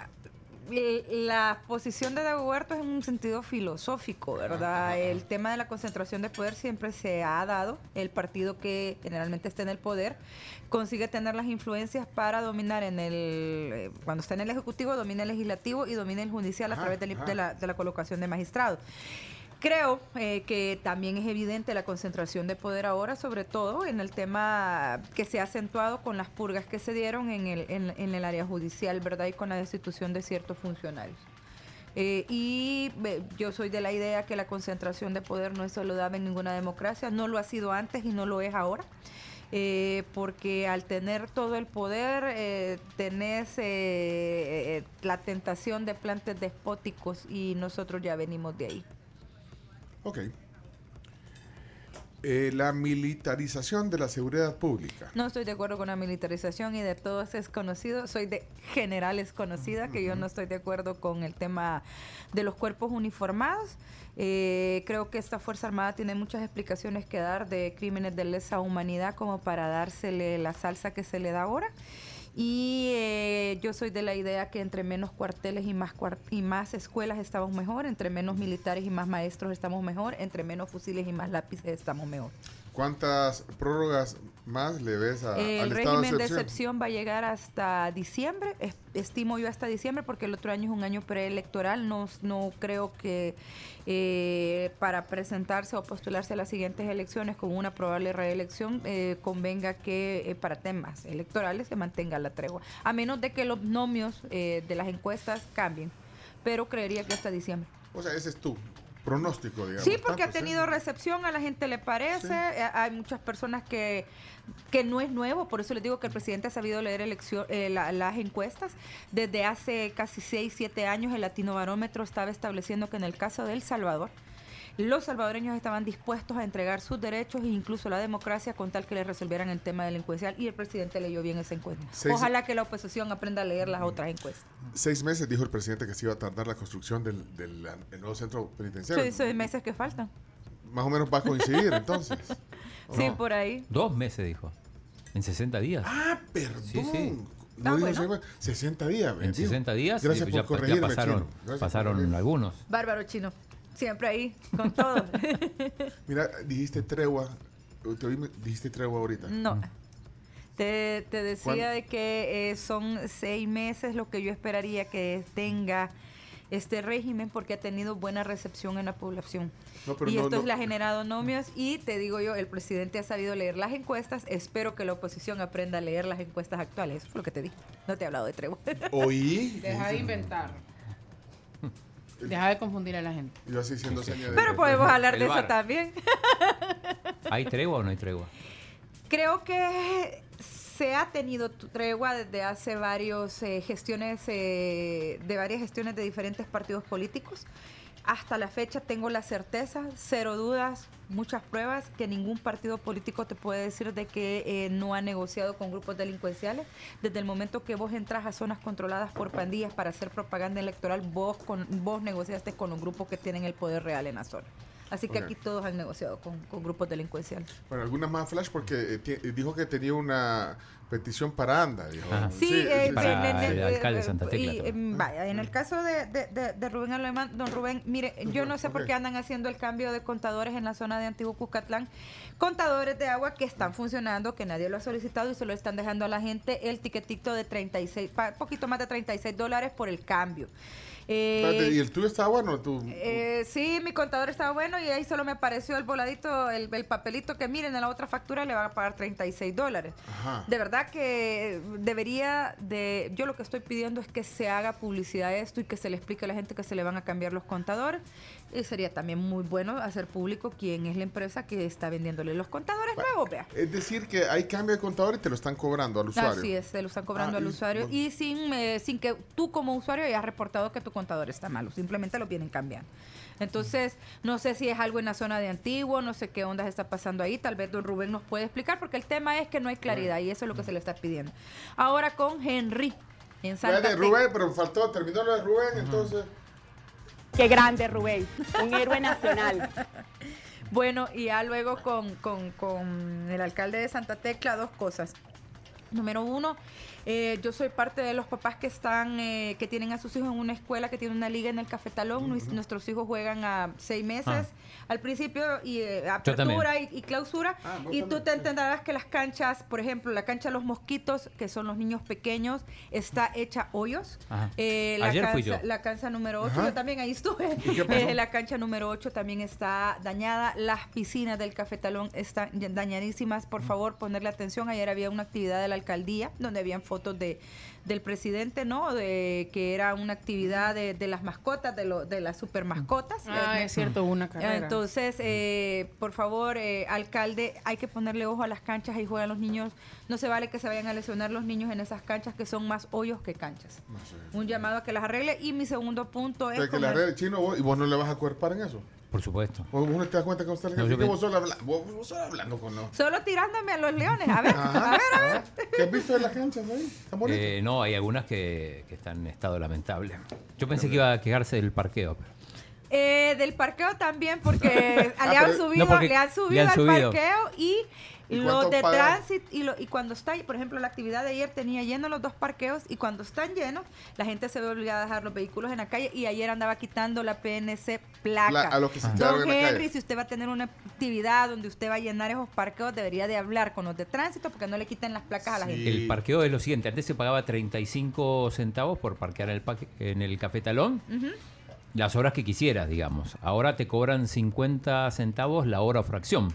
l- la posición de Dagoberto es en un sentido filosófico, ¿verdad? El tema de la concentración de poder siempre se ha dado. El partido que generalmente está en el poder consigue tener las influencias para dominar en el... eh, Cuando está en el Ejecutivo, domina el Legislativo y domina el Judicial a través de, la, de la colocación de magistrados. Creo eh, que también es evidente la concentración de poder ahora, sobre todo en el tema que se ha acentuado con las purgas que se dieron en el, en, el área judicial, ¿verdad? Y con la destitución de ciertos funcionarios. Eh, y yo soy de la idea que la concentración de poder no es saludable en ninguna democracia, no lo ha sido antes y no lo es ahora. eh, porque al tener todo el poder eh, tenés eh, eh, la tentación de plantes despóticos y nosotros ya venimos de ahí. Ok. Eh, la militarización de la seguridad pública. No estoy de acuerdo con la militarización y de todos es conocido. Soy de generales conocida, que yo no estoy de acuerdo con el tema de los cuerpos uniformados. Eh, creo que esta Fuerza Armada tiene muchas explicaciones que dar de crímenes de lesa humanidad como para dársele la salsa que se le da ahora. Y eh, yo soy de la idea que entre menos cuarteles y más, cuar- y más escuelas estamos mejor, entre menos militares y más maestros estamos mejor, entre menos fusiles y más lápices estamos mejor. ¿Cuántas prórrogas más le ves a, el al estado régimen de de excepción? excepción va a llegar hasta diciembre, es- estimo yo hasta diciembre, porque el otro año es un año preelectoral. No, no creo que eh, para presentarse o postularse a las siguientes elecciones con una probable reelección eh, convenga que eh, para temas electorales se mantenga la tregua, a menos de que los nomios eh, de las encuestas cambien. Pero creería que hasta diciembre. O sea, ese es tu pronóstico, digamos. Sí, porque ha tenido recepción, a la gente le parece, eh, hay muchas personas que, que no es nuevo, por eso les digo que el presidente ha sabido leer elección, eh, la- las encuestas. Desde hace casi 6, 7 años el Latino Barómetro estaba estableciendo que en el caso de El Salvador, los salvadoreños estaban dispuestos a entregar sus derechos e incluso la democracia con tal que le resolvieran el tema delincuencial y el presidente leyó bien esa encuesta. Seis- Ojalá que la oposición aprenda a leer las otras encuestas. Seis meses dijo el presidente que se iba a tardar la construcción del, del- del nuevo centro penitenciario. Soy, soy meses que faltan. Más o menos va a coincidir entonces. ¿o Sí, no? por ahí. Dos meses, dijo. En 60 días. Ah, perdón. Sí, sí. No Ah, bueno. seis 60 días. En dijo. 60 días Gracias y por ya, ya corregirme, pasaron, Chino. Gracias por pasaron algunos. Bárbaro chino. Siempre ahí, con todo. Mira, dijiste tregua. Te oí, dijiste tregua ahorita. No. Te, te decía ¿Cuándo? de que eh, son seis meses lo que yo esperaría que tenga este régimen porque ha tenido buena recepción en la población. No, pero y no- esto no- es le ha generado nomios y te digo yo, el presidente ha sabido leer las encuestas. Espero que la oposición aprenda a leer las encuestas actuales. Eso fue lo que te dije. No te he hablado de tregua. Oí. Deja de inventar. Deja de confundir a la gente. Yo así siendo seña de. Pero podemos hablar de eso también. ¿Hay tregua o no hay tregua? Creo que se ha tenido tregua desde hace varios eh, gestiones, eh, de varias gestiones de diferentes partidos políticos. Hasta la fecha tengo la certeza, cero dudas, muchas pruebas, que ningún partido político te puede decir de que eh, no ha negociado con grupos delincuenciales. Desde el momento que vos entras a zonas controladas por pandillas para hacer propaganda electoral, vos, con, vos negociaste con los grupos que tienen el poder real en la zona. Así que aquí todos han negociado con, con grupos delincuenciales. Bueno, algunas más flash porque eh, dijo que tenía una petición para ANDA. Dijo. Sí, eh, para en- el alcalde de eh, Santa Tecla y, vaya, en el caso de, de- de- de Rubén Alemán, don Rubén, mire, yo no sé por qué andan haciendo el cambio de contadores en la zona de Antiguo Cuscatlán. Contadores de agua que están funcionando, que nadie lo ha solicitado y se lo están dejando a la gente el tiquetito de 36, pa- poquito más de 36 dólares por el cambio. Eh, Espérate, ¿Y el tuyo estaba bueno? ¿Tú, eh, sí, mi contador estaba bueno y ahí solo me apareció el voladito, el, el papelito que miren en la otra factura le van a pagar 36 dólares. Ajá. De verdad que debería de, yo lo que estoy pidiendo es que se haga publicidad esto y que se le explique a la gente que se le van a cambiar los contadores. Y sería también muy bueno hacer público quién es la empresa que está vendiéndole los contadores nuevos, vea. Es decir, que hay cambio de contador y te lo están cobrando al usuario. Así es, se lo están cobrando Ah, al y- usuario bueno. y sin, eh, sin que tú como usuario hayas reportado que tu contador está malo, simplemente lo vienen cambiando. Entonces, no sé si es algo en la zona de Antiguo, no sé qué ondas está pasando ahí, tal vez don Rubén nos puede explicar, porque el tema es que no hay claridad y eso es lo que se le está pidiendo. Ahora con Henry, en Santa Tecla. Rubén, pero faltó, terminó lo de Rubén, entonces. Qué grande, Rubén. Un héroe nacional. Bueno, y ya luego con, con- con el alcalde de Santa Tecla, dos cosas. Número uno, eh, yo soy parte de los papás que están, eh, que tienen a sus hijos en una escuela que tiene una liga en el cafetalón. Nues- Nuestros hijos juegan a seis meses Ah. al principio y eh, apertura y, y clausura. Ah, y tú te entenderás que las canchas, por ejemplo, la cancha de los mosquitos, que son los niños pequeños, está hecha hoyos. Ajá. Eh, la Ayer fui cancha- yo. La cancha número 8, Ajá. yo también ahí estuve. Eh, la cancha número 8 también está dañada. Las piscinas del cafetalón están dañadísimas. Por favor, ponerle atención. Ayer había una actividad de la alcaldía donde habían fotos de del presidente, ¿no? De que era una actividad de, de las mascotas, de, lo, de las super mascotas. Ah, Eh, es cierto, una carrera. entonces, eh, por favor, eh, alcalde, hay que ponerle ojo a las canchas y juegan los niños. No se vale que se vayan a lesionar los niños en esas canchas que son más hoyos que canchas. Un llamado a que las arregle. Y mi segundo punto es... que con la el- chino vos- y vos no le vas a cuerpar en eso. Por supuesto. Vos, vos no te das cuenta que vos estás No, yo vos solo, habla- vos, vos solo hablando con los. Solo tirándome a los leones. A ver, Ajá, a ver, a ver. ¿Qué has visto de las canchas ahí? Eh, no, hay algunas que, que están en estado lamentable. Yo pensé que iba a quejarse del parqueo. pero- Eh, del parqueo también, porque Ah, le han pero- subido, No, porque le han subido le han al subido. parqueo y ¿Y Los de pagan? tránsito y, lo- y cuando está, por ejemplo, la actividad de ayer tenía llenos los dos parqueos y cuando están llenos, la gente se ve obligada a dejar los vehículos en la calle y ayer andaba quitando la PNC placa. La- a los que se Don en la Henry, calle. si usted va a tener una actividad donde usted va a llenar esos parqueos, debería de hablar con los de tránsito porque no le quiten las placas a la gente. El parqueo es lo siguiente, antes se pagaba 35 centavos por parquear el paque- en el café talón, Ujú. las horas que quisieras, digamos. Ahora te cobran 50 centavos la hora o fracción.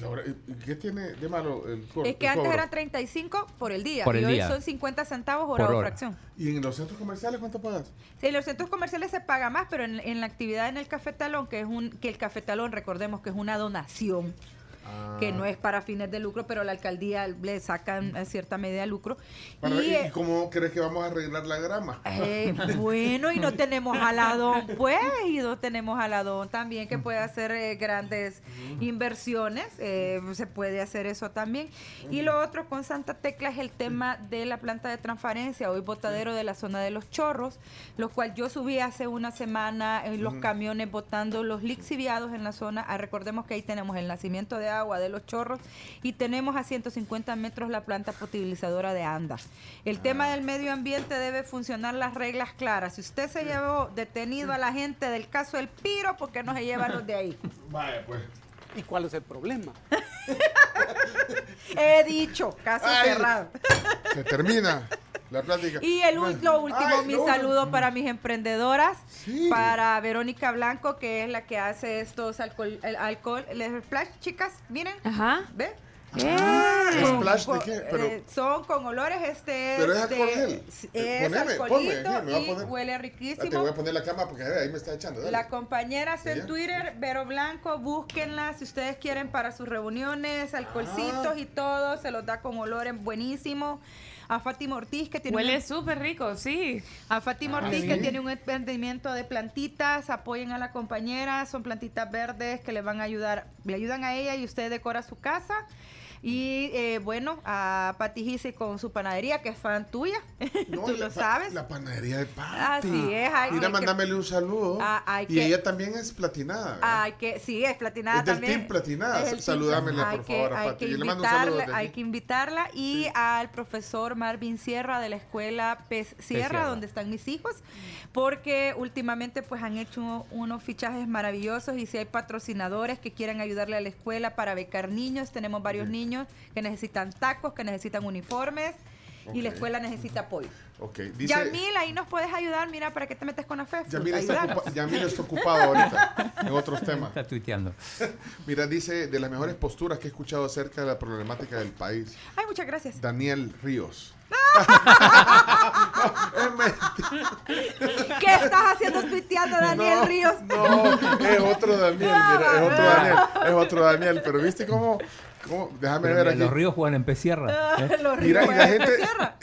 Laura, ¿y- y ¿Qué tiene de malo el, co- Es que el antes cobro? eran 35 por el día Por el y hoy día. son 50 centavos hora Por o hora. fracción. ¿Y en los centros comerciales cuánto pagas? Sí, en los centros comerciales se paga más, pero en, en la actividad en el Café Talón, que es un que el Café Talón, recordemos que es una donación, que no es para fines de lucro, pero la alcaldía le sacan a cierta medida de lucro. Y, ¿Y, eh, cómo crees que vamos a arreglar la grama? eh, bueno, y no tenemos jaladón, pues, y no tenemos jaladón también que puede hacer eh, grandes inversiones, eh, se puede hacer eso también. Y lo otro con Santa Tecla es el tema de la planta de transferencia, hoy botadero de la zona de los chorros, lo cual yo subí hace una semana en los camiones botando los lixiviados en la zona. Ah, recordemos que ahí tenemos el nacimiento de agua de los chorros y tenemos a 150 metros la planta potabilizadora de Anda. El tema del medio ambiente debe funcionar las reglas claras. Si usted se llevó detenido a la gente del caso del Piro, ¿por qué no se lleva a los de ahí? Vaya, pues. ¿Y cuál es el problema? He dicho, caso Ay. cerrado. Se termina la plática. Y el, lo último, Ay, mi no, saludo para mis emprendedoras, para Verónica Blanco, que es la que hace estos alcohol, el alcohol, el splash, chicas, miren. Ajá. ¿Ve? Ah, Con- ¿splash de qué? Pero- eh, son con olores, este Pero es de- alcohol gel. Es Poneme, alcoholito ponme, aquí, me voy a y poner. huele Ah, Te voy riquísimo. a poner la cama porque ahí me está echando. dale. La compañera está en. Twitter, Vero Blanco, búsquenla si ustedes quieren para sus reuniones, alcoholcitos Ah. y todo, se los da con olores buenísimos. A Fátima Ortiz que tiene Huele un- súper rico, sí. a Fátima Ah, Ortiz, que tiene un emprendimiento de plantitas, apoyen a la compañera, son plantitas verdes que le van a ayudar, le ayudan a ella y usted decora su casa. Y eh, bueno, a Pati Gise con su panadería, que es fan tuya, No, tú la lo pa- sabes. La panadería de Pati. Así es, hay- Mira, hay que- mandámele un saludo. Ah, hay y que- ella también es platinada. Hay que, sí, es platinada Es del también. team platinada. Es el team Saludámela, por que- favor, a hay Pati. que Yo le mando un saludo invitarla, desde hay aquí. que invitarla y al profesor Marvin Sierra de la escuela Pez Sierra, Sierra. donde están mis hijos, porque últimamente pues han hecho unos fichajes maravillosos y si hay patrocinadores que quieran ayudarle a la escuela para becar niños, tenemos varios niños que necesitan tacos, que necesitan uniformes y la escuela necesita apoyo. Ok, dice. Yamil, ahí nos puedes ayudar, mira, para que te metes con la FEF. Yamil está, ocupa- Yamil está ocupado ahorita en otros temas. Está tuiteando. Mira, dice de las mejores posturas que he escuchado acerca de la problemática del país. Ay, muchas gracias. Daniel Ríos. ¿Qué estás haciendo tuiteando, Daniel No, Ríos? No, es otro Daniel, mira, es otro Daniel, es otro Daniel, pero viste cómo, cómo déjame Pero ver mira, aquí. los ríos juegan en Pesierra. ¿eh? Los Mira, ríos y la juegan en gente,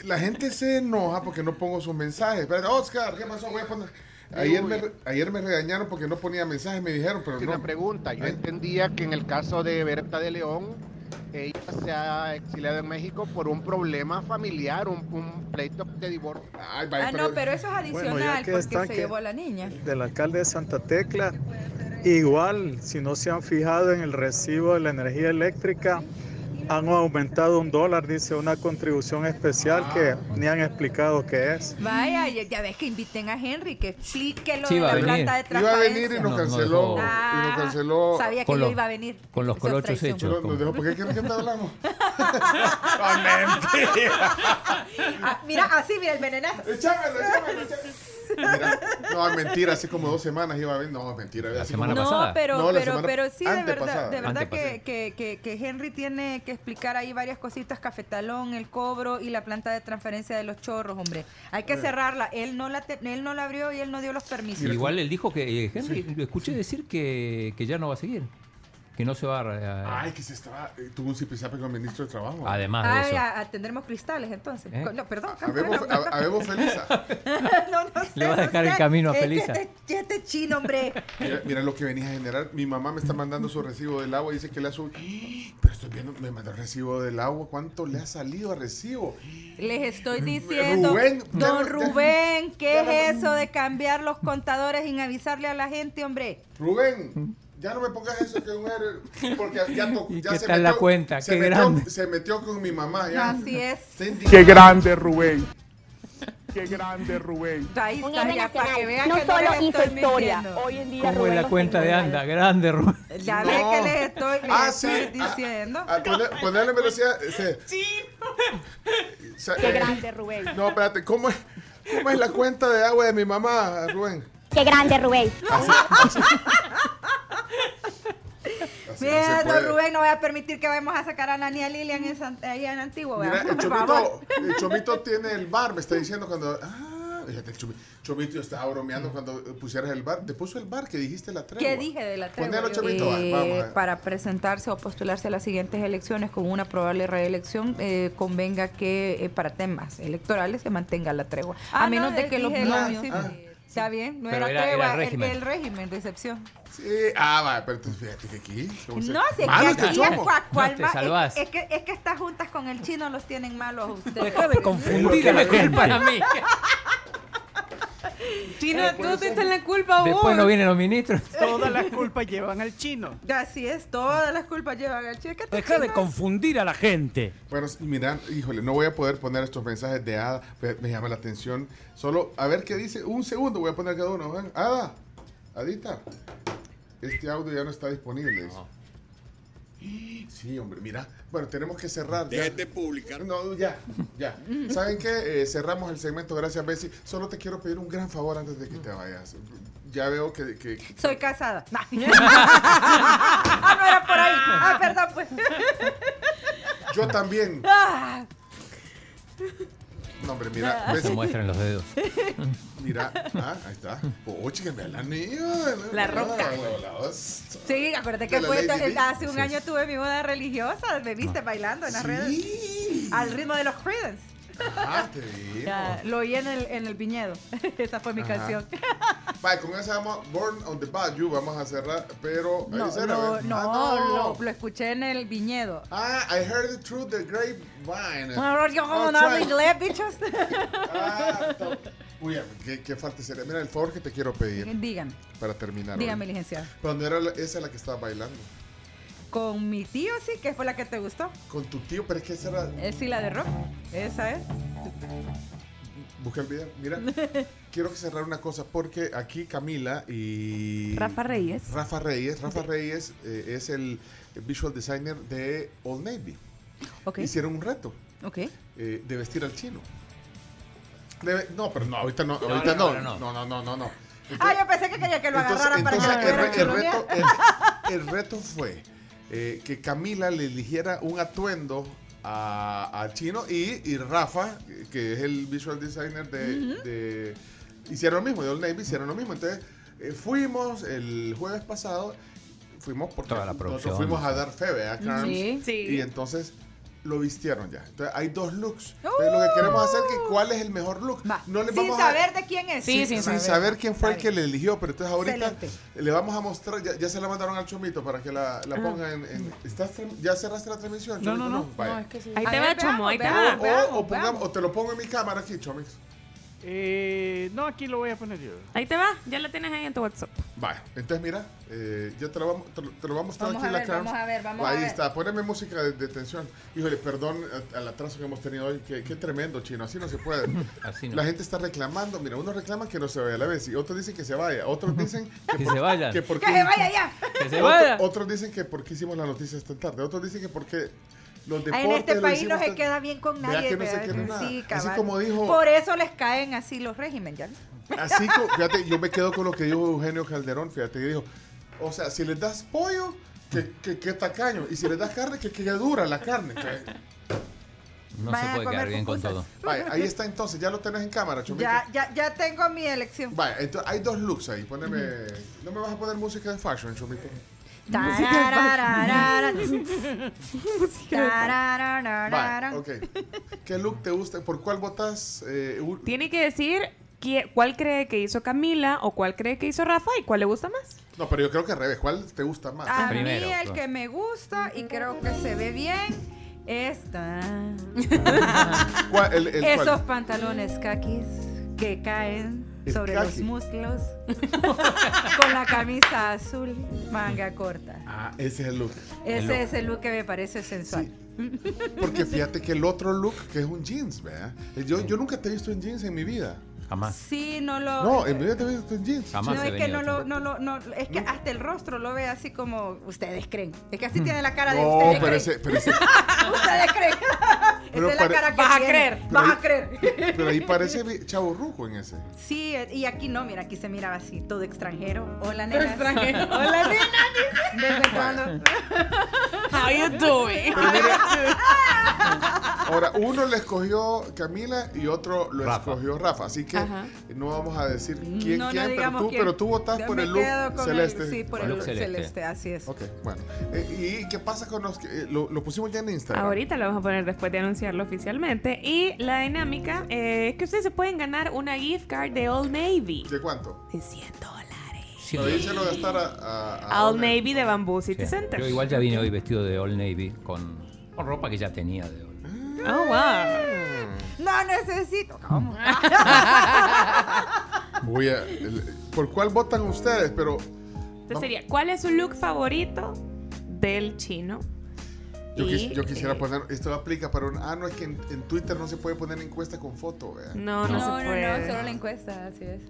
la gente se enoja porque no pongo sus mensajes. Espérate, Oscar, ¿qué pasó? Voy a poner. Ayer me, re- ayer me regañaron porque no ponía mensajes, me dijeron, pero Una no. pregunta, yo entendía que en el caso de Berta de León, ella se ha exiliado en México por un problema familiar, un, un pleito de divorcio. Ay, Ah, no, pero eso es adicional Bueno, porque están se llevó a la niña. del alcalde de Santa Tecla. Igual, si no se han fijado en el recibo de la energía eléctrica, han aumentado un dólar, dice una contribución especial que ni han explicado qué es. Vaya, ya, ves que inviten a Henry, que explique lo Sí, de la venir. planta de Iba a transparencia. venir y nos No, no canceló. y nos canceló. Sabía que los- iba a venir. Con los colochos hechos. Nos como- dejó, ¿por qué quieren que te hablamos? Ah, mira, así, mira el venenazo. Échamelo, échamelo, échamelo. Mira, no, es mentira, hace como dos semanas iba a venir. No, mentira. La semana como- No, pasada. pero, No, pero, semana pero sí, de verdad, de verdad que, que, que, que Henry tiene que explicar ahí varias cositas, cafetalón, el cobro y la planta de transferencia de los chorros, hombre. Hay que cerrarla. Él no la te- él no la abrió y él no dio los permisos. Igual él dijo que, eh, Henry, lo escuché decir que, que ya no va a seguir. Que no se va a... Ay, que se estaba. eh, tuvo un zipizape con el ministro de Trabajo. además de Ay, eso. a- a- tendremos cristales entonces. ¿Eh? No, perdón. Habemos, a- habemos Felisa. no, no sé, Le va a no dejar el sé. camino a Es que Felisa. Este, este chino, hombre. Mira, mira lo que venía a generar. Mi mamá me está mandando su recibo del agua y dice que le ha subido. Pero estoy viendo, me mandó el recibo del agua. ¿Cuánto le ha salido a recibo? Les estoy diciendo, Rubén, don ya- Rubén, ¿qué ya- es eso de cambiar los contadores sin avisarle a la gente, hombre? Rubén, Ya no me pongas eso que un héroe. Porque ya, to- ¿Y ya qué se tal la metió- cuenta? Se Qué metió, grande. Se metió con mi mamá ya. Así es. Qué grande, Rubén. Qué grande, Rubén. Ahí Un está, héroe ya para nacional. que vean no que solo hizo historia, mintiendo. hoy en día ¿Cómo es Rubén la cuenta de anda? Grande, Rubén. Ya No. ves que les estoy, les Ah, estoy sí. Ah, diciendo. Ah, poner- ponerle velocidad. sea, Qué eh, grande, Rubén. No, espérate, ¿cómo es, ¿cómo es la cuenta de agua de mi mamá, Rubén? Qué grande, Rubén. Así, así. Así Mira, don. Rubén, no voy a permitir que vayamos a sacar a Nani a Lilian en San- ahí en Antiguo. Mira, el chomito, el chomito tiene el bar, me está diciendo cuando. Ah, fíjate, el chomito, chomito estaba bromeando cuando pusieras el bar. Te puso el bar que dijiste la tregua. ¿Qué dije de la tregua? Ponelo, chomito, Eh, vamos a para presentarse o postularse a las siguientes elecciones con una probable reelección, eh, convenga que eh, para temas electorales se mantenga la tregua. Ah, a menos no, de que los novios... sí, Ah. Está bien, no Pero era, era- tregua, era el- régimen. El, régimen de excepción. Sí, ah, va, pero entonces fíjate que aquí. No, si es malos que aquí es cual, cual No te ma- es- es, que, es que estas juntas con el chino los tienen malos a ustedes. Deja de confundir a la gente. para mí. Chino, Eh, tú te echas la culpa a vos. Después no vienen los ministros. Todas las culpas llevan al chino. Así es, todas las culpas llevan al chino. ¿Qué te Deja de confundir a la gente. Bueno, mira, híjole, no voy a poder poner estos mensajes de Ada, me, me llama la atención. Solo, a ver qué dice, un segundo voy a poner cada uno. ven. Ada, Adita, este audio ya no está disponible. dice. Sí, hombre, mira. Bueno, tenemos que cerrar. ya. Dejen de publicar. No, ya, ya. ¿Saben qué? Eh, cerramos el segmento, gracias, Bessie. Solo te quiero pedir un gran favor antes de que te vayas. Ya veo que... que- que- Soy casada. No. ah, no era por ahí. Ah, perdón, pues. yo también. Ah. No, hombre, mira. Se muestran los dedos. mira. Ah, ahí está. Oh, chica, ve la niña. La roca. Sí, acuérdate que fue hace un Sí. año tuve mi boda religiosa, me viste bailando en las redes Sí. al ritmo de los Creedence. Ah, te digo. Ya, lo oí en el, en el viñedo. Esa fue mi Ajá. canción. Vale, con esa vamos, Born on the Bayou, vamos a cerrar, pero... No, lo, no, Ah, Lo, lo escuché en el viñedo. Ah, I heard it through the grapevine. Ahora yo como no hablo inglés, bichos. Ah, Uy, qué, qué falta sería. Mira, el favor que te quiero pedir Dígame, para terminar. dígame, licenciado. Cuando era esa la que estaba bailando. Con mi tío, sí, que fue la que te gustó. Con tu tío, pero es que esa era... Es sí, la de rock. Esa es. Busca el video. Mira, quiero cerrar una cosa porque aquí Camila y... Rafa Reyes. Rafa Reyes. Rafa Reyes eh, es el visual designer de Old Navy. Ok. Hicieron un reto Ok. eh, de vestir al chino. Debe- no, pero no, ahorita no, No, ahorita no, no, no, no, no, no, no, no. Ah, yo pensé que quería que lo Entonces, agarraran para entonces que el, lo re- el chironeara. reto, el- el reto fue eh, que Camila le eligiera un atuendo a, a Chino y, y Rafa, que es el visual designer de, de- Hicieron lo mismo, de Old Navy hicieron lo mismo. Entonces, eh, fuimos el jueves pasado, fuimos porque Toda la nosotros producción. fuimos a dar fe, ¿verdad, Carms? Sí. Sí. Y entonces lo vistieron ya. Entonces hay dos looks. Entonces, lo que queremos hacer es que cuál es el mejor look. Va. No le Sin vamos a- saber de quién es. Sí, sin, sin sin saber. saber quién fue el que le eligió, pero entonces ahorita Excelente. le vamos a mostrar, ya, ya se la mandaron al Chomito para que la, la ponga en... en- ¿estás ¿Ya cerraste la transmisión? No, Chomito? no, no. Es que sí. Ahí te va, Chomo, ahí te va. o, o te lo pongo en mi cámara aquí, Chomix. Eh, no, aquí lo voy a poner yo. Ahí te va, ya la tienes ahí en tu WhatsApp. Vaya, entonces mira, eh, ya te lo, vamos, te, lo, te lo vamos a mostrar Vamos aquí a en la ver, cámara. vamos a ver, vamos a Ahí ver. está, poneme música de, de tensión. Híjole, perdón a- al atraso que hemos tenido hoy, qué, qué tremendo, chino, así no se puede. Así no. La gente está reclamando, mira, unos reclaman que no se vaya a la vez y otros dicen que se vaya, otros dicen que, Que por- se vayan. que porque Que se vaya ya. Que se Otro- vaya. otros dicen que porque hicimos las noticias tan tarde, otros dicen que porque los deportes En este país no se queda bien con nadie. que no se ¿verdad? queda nada. Sí, Así como dijo- Por eso les caen así los regímenes, ¿ya? Así, fíjate, yo me quedo con lo que dijo Eugenio Calderón, fíjate, que dijo, o sea, si les das pollo, que, que, que tacaño, y si les das carne, que quede dura la carne. que- No Vayan se puede quedar bien con todo. Vaya, ahí está entonces, ya lo tenés en cámara, Chomito. Ya, ya, ya tengo mi elección. Vaya, entonces hay dos looks ahí, poneme, ¿no me vas a poner música de fashion, Chomito? Tarararara. ok. ¿Qué look te gusta? ¿Por cuál votas? Eh, Tiene que decir qué- cuál cree que hizo Camila o cuál cree que hizo Rafa y cuál le gusta más. no, pero yo creo que al revés, ¿cuál te gusta más? A Primero, mí el claro. que me gusta y creo que se ve bien esta. ¿Cuál- el- el- Esos cuál? pantalones kakis que caen Sobre los muslos, con la camisa azul, manga corta. Ah, ese es el look. Ese es el look que me parece sensual. Porque fíjate que el otro look, que es un jeans, ¿verdad? Yo, yo nunca te he visto en jeans en mi vida. Jamás. Sí, no lo. No, en mi vida te he visto en jeans. Jamás no, es que no lo, no lo, no, es que hasta el rostro lo ve así como ustedes creen. Es que así tiene la cara de. No, ustedes pero creen. ese, pero ese- ustedes creen. Pero Esa es la cara que Vas a tiene. creer. Pero Vas ahí- a creer. pero ahí parece chavo ruco en ese. Sí, y aquí no, mira, aquí se miraba así, todo extranjero. Hola, nena. extranjero. Hola, nena. Desde cuando. How you doing? Pero mira, ahora uno le escogió Camila y otro lo Rafa. escogió Rafa. Así que Ajá. no vamos a decir quién, no, no quién, pero digamos tú, quién. pero tú votas por el look celeste. El, sí, por el Look look celeste. celeste. así es. Ok, bueno. Eh, ¿Y qué pasa con los que eh, lo, lo pusimos ya en Instagram? Ahorita lo vamos a poner después de anunciarlo oficialmente. Y la dinámica eh, es que ustedes se pueden ganar una gift card de Old Navy. ¿De cuánto? De 100 dólares. Pero díselo gastar a, a, a Old Navy de Bamboo City Sí. Center. Yo igual ya vine hoy vestido de Old Navy con, con ropa que ya tenía de Old Oh, wow. No necesito. ¿Cómo? Voy a, ¿Por cuál votan ustedes? Pero Entonces sería, ¿cuál es su look favorito del chino? yo, quis- Y, yo quisiera eh, poner, esto aplica para un, ah, no, es que en, en Twitter no se puede poner encuesta con foto. No, no, No, no, se no, puede. solo la encuesta, así es.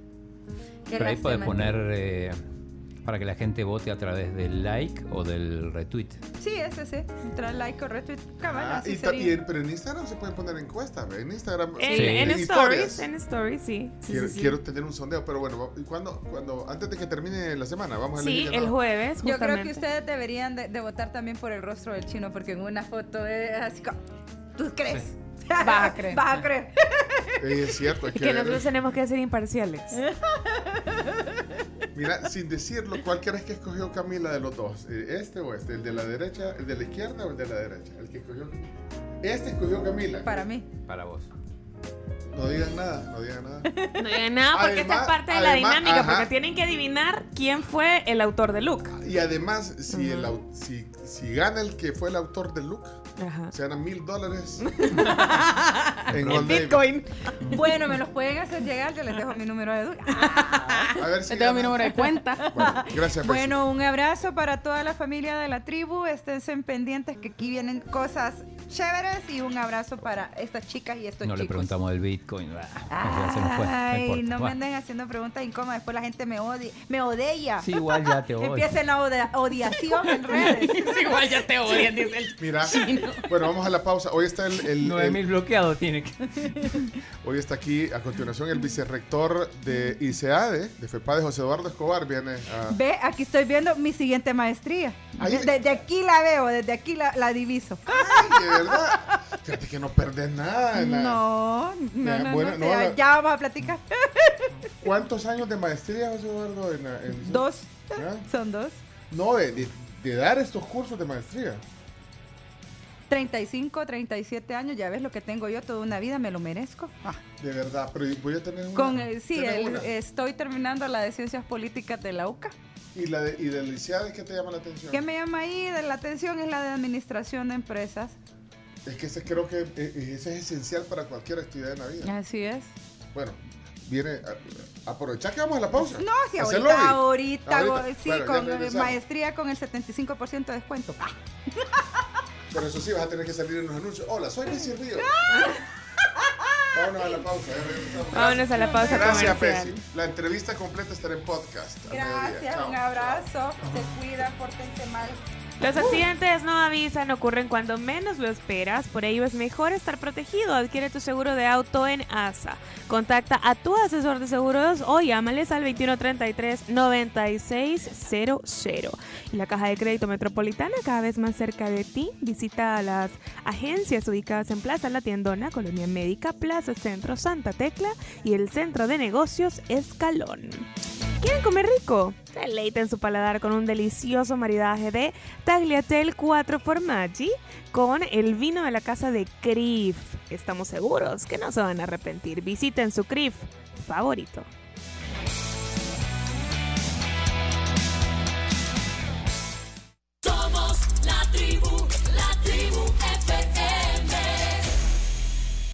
Pero ahí puede poner eh, para que la gente vote a través del like o del retweet. Sí, ese sí. Trae like o retweet. Cabal, Ah, así y ta- sería. y en- pero en Instagram se puede poner encuesta, ¿ve? En Instagram. En, Sí. en en stories, en stories, sí. Sí, quiero, sí, sí. quiero tener un sondeo, pero bueno, ¿y cuándo, cuándo, antes de que termine la semana, vamos a Sí, el jueves, Yo creo que ustedes deberían de, de votar también por el rostro del chino, porque en una foto es así como... ¿Tú crees? Vas a creer. Vas a creer. Es cierto, es que, que nosotros tenemos que ser imparciales. mira, sin decirlo, ¿cuál crees que escogió Camila de los dos? Eh, ¿Este o este? ¿El de la derecha, el de la izquierda o el de la derecha? El que escogió. Este escogió Camila. Para mí. Para vos. No digan nada, no digan nada. No digan nada porque esta es parte de la dinámica, ajá. porque tienen que adivinar quién fue el autor del look. Y además, si, el, si, si gana el que fue el autor del look, Ajá. se ganan mil dólares en. Bitcoin. Bueno, me los pueden hacer llegar, yo les dejo mi número de duda. A ver si mi número de cuenta. Bueno, gracias, Bessie. Bueno, un abrazo para toda la familia de la tribu. Esténse pendientes que aquí vienen cosas chéveres y un abrazo para estas chicas y estos No le chicos. preguntamos del Bitcoin. Fue. No Ay, importa. no me anden haciendo preguntas incómodas, después la gente me odia, me odia. Sí, igual ya te odio. Empieza la odia- odiación en redes. Igual ya te odian, dice el Mira, bueno, vamos a la pausa. Hoy está el, el- 9000 el- bloqueados tiene que. hoy está aquí a continuación el vicerrector de ICEADE, de FEPADE, José Eduardo Escobar, viene a... Ve, aquí estoy viendo mi siguiente maestría. Ahí- Desde aquí la veo, desde aquí la, la diviso. Ay, verdad. Fíjate que no perdés nada. la- No, no, Ya, no, bueno, no, no, ya, la- ya vamos a platicar. ¿Cuántos años de maestría, José Eduardo? En, la- en- Dos, son dos. No, de, de- de dar estos cursos de maestría. 35, 37 años, ya ves lo que tengo yo toda una vida, me lo merezco. Ah, De verdad, pero voy a tener una. Con el, sí, ¿Tienes el- una? estoy terminando la de Ciencias Políticas de la UCA. ¿Y, la de, y ICEADE qué te llama la atención? ¿Qué me llama ahí? De la atención es la de Administración de Empresas. Es que ese creo que eh, eh, ese es esencial para cualquier actividad en la vida. Así es. Bueno, viene. aprovechar que vamos a la pausa. No, si ahorita, ahorita, sí, Bueno, con maestría con el 75% de descuento. Ah, Pero eso sí, vas a tener que salir en los anuncios. Hola, soy Bessie Río. Vámonos a la pausa. ya. Vámonos a la pausa Gracias. La entrevista completa estará en podcast. Gracias, Chao. un abrazo. Se cuidan, pórtense mal. Los accidentes no avisan, ocurren cuando menos lo esperas, por ello es mejor estar protegido. Adquiere tu seguro de auto en ASA. Contacta a tu asesor de seguros o llámales al 2133-9600. Y la Caja de Crédito Metropolitana cada vez más cerca de ti. Visita las agencias ubicadas en Plaza La Tiendona, Colonia Médica, Plaza Centro Santa Tecla y el Centro de Negocios Escalón. ¿Quieren comer rico? Deleiten su paladar con un delicioso maridaje de Tagliatelle 4 Formaggi con el vino de la casa de Crif. Estamos seguros que no se van a arrepentir. Visiten su Crif favorito. Somos la tribu,